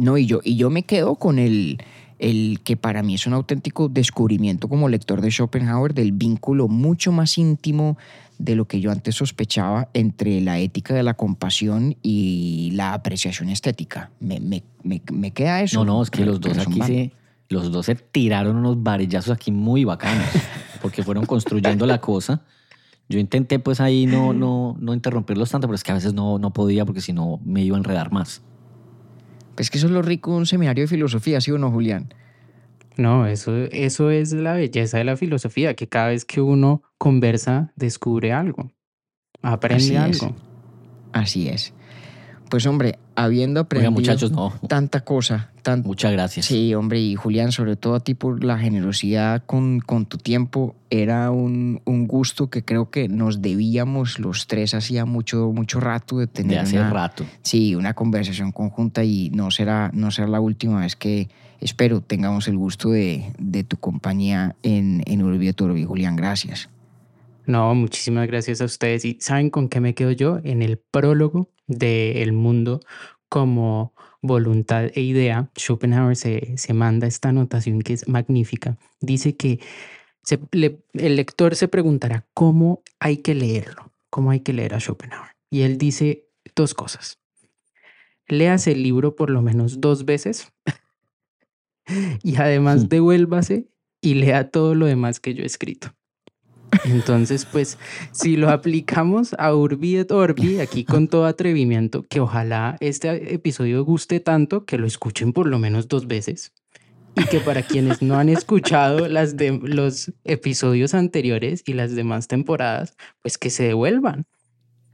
A: No, y yo, y yo me quedo con el, el que para mí es un auténtico descubrimiento como lector de Schopenhauer del vínculo mucho más íntimo de lo que yo antes sospechaba entre la ética de la compasión y la apreciación estética. Me, me, me, me queda eso.
B: No, no, es que los dos aquí se, los dos se tiraron unos varillazos aquí muy bacanos, porque fueron construyendo la cosa. Yo intenté pues ahí no, no, no interrumpirlos tanto, pero es que a veces no, no podía porque si no me iba a enredar más.
A: Pues que eso es lo rico de un seminario de filosofía, ¿sí o no, Julián?
D: No, eso, eso es la belleza de la filosofía, que cada vez que uno conversa, descubre algo, aprende
A: Así es.
D: algo.
A: Así es. Pues hombre, habiendo
B: Oiga,
A: aprendido
B: muchachos, no.
A: tanta cosa, tan,
B: Muchas gracias.
A: Sí, hombre, y Julián, sobre todo a ti por la generosidad con, con tu tiempo, era un, un gusto que creo que nos debíamos los tres hacía mucho, mucho rato de tener
B: de hace
A: una,
B: rato.
A: sí, una conversación conjunta y no será, no será la última vez que espero tengamos el gusto de, de tu compañía en, en Urbi et Orbi. Julián, gracias.
D: No, muchísimas gracias a ustedes. ¿Y saben con qué me quedo yo? En el prólogo de El mundo como voluntad e idea, Schopenhauer se, se manda esta anotación que es magnífica. Dice que el lector se preguntará cómo hay que leerlo, cómo hay que leer a Schopenhauer. Y él dice dos cosas. Leas el libro por lo menos dos veces (laughs) y además hmm. devuélvase y lea todo lo demás que yo he escrito. Entonces, pues, si lo aplicamos a Urbi et Orbi, aquí con todo atrevimiento, que ojalá este episodio guste tanto que lo escuchen por lo menos dos veces. Y que para quienes no han escuchado las de los episodios anteriores y las demás temporadas, pues que se devuelvan.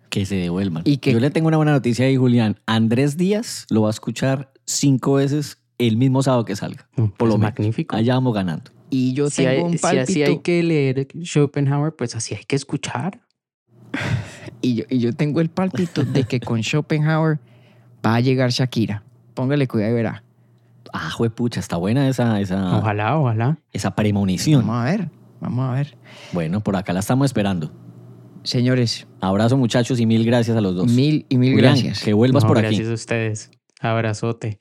B: Que se devuelvan. Y que... Yo le tengo una buena noticia ahí, Julián. Andrés Díaz lo va a escuchar cinco veces el mismo sábado que salga. Mm, por lo pues magnífico. Allá vamos ganando.
A: Y yo si tengo un
D: Si así hay que leer Schopenhauer, pues así hay que escuchar. (laughs)
A: y, yo, y yo tengo el pálpito de que con (laughs) Schopenhauer va a llegar Shakira. Póngale cuidado y verá.
B: Ah, pucha, está buena esa, esa.
D: Ojalá, ojalá.
B: Esa premonición.
A: Vamos a ver, vamos a ver.
B: Bueno, por acá la estamos esperando.
A: Señores.
B: Abrazo, muchachos, y mil gracias a los dos.
A: Mil y mil gracias.
B: Que vuelvas por
D: aquí.
B: Gracias
D: a ustedes. Abrazote.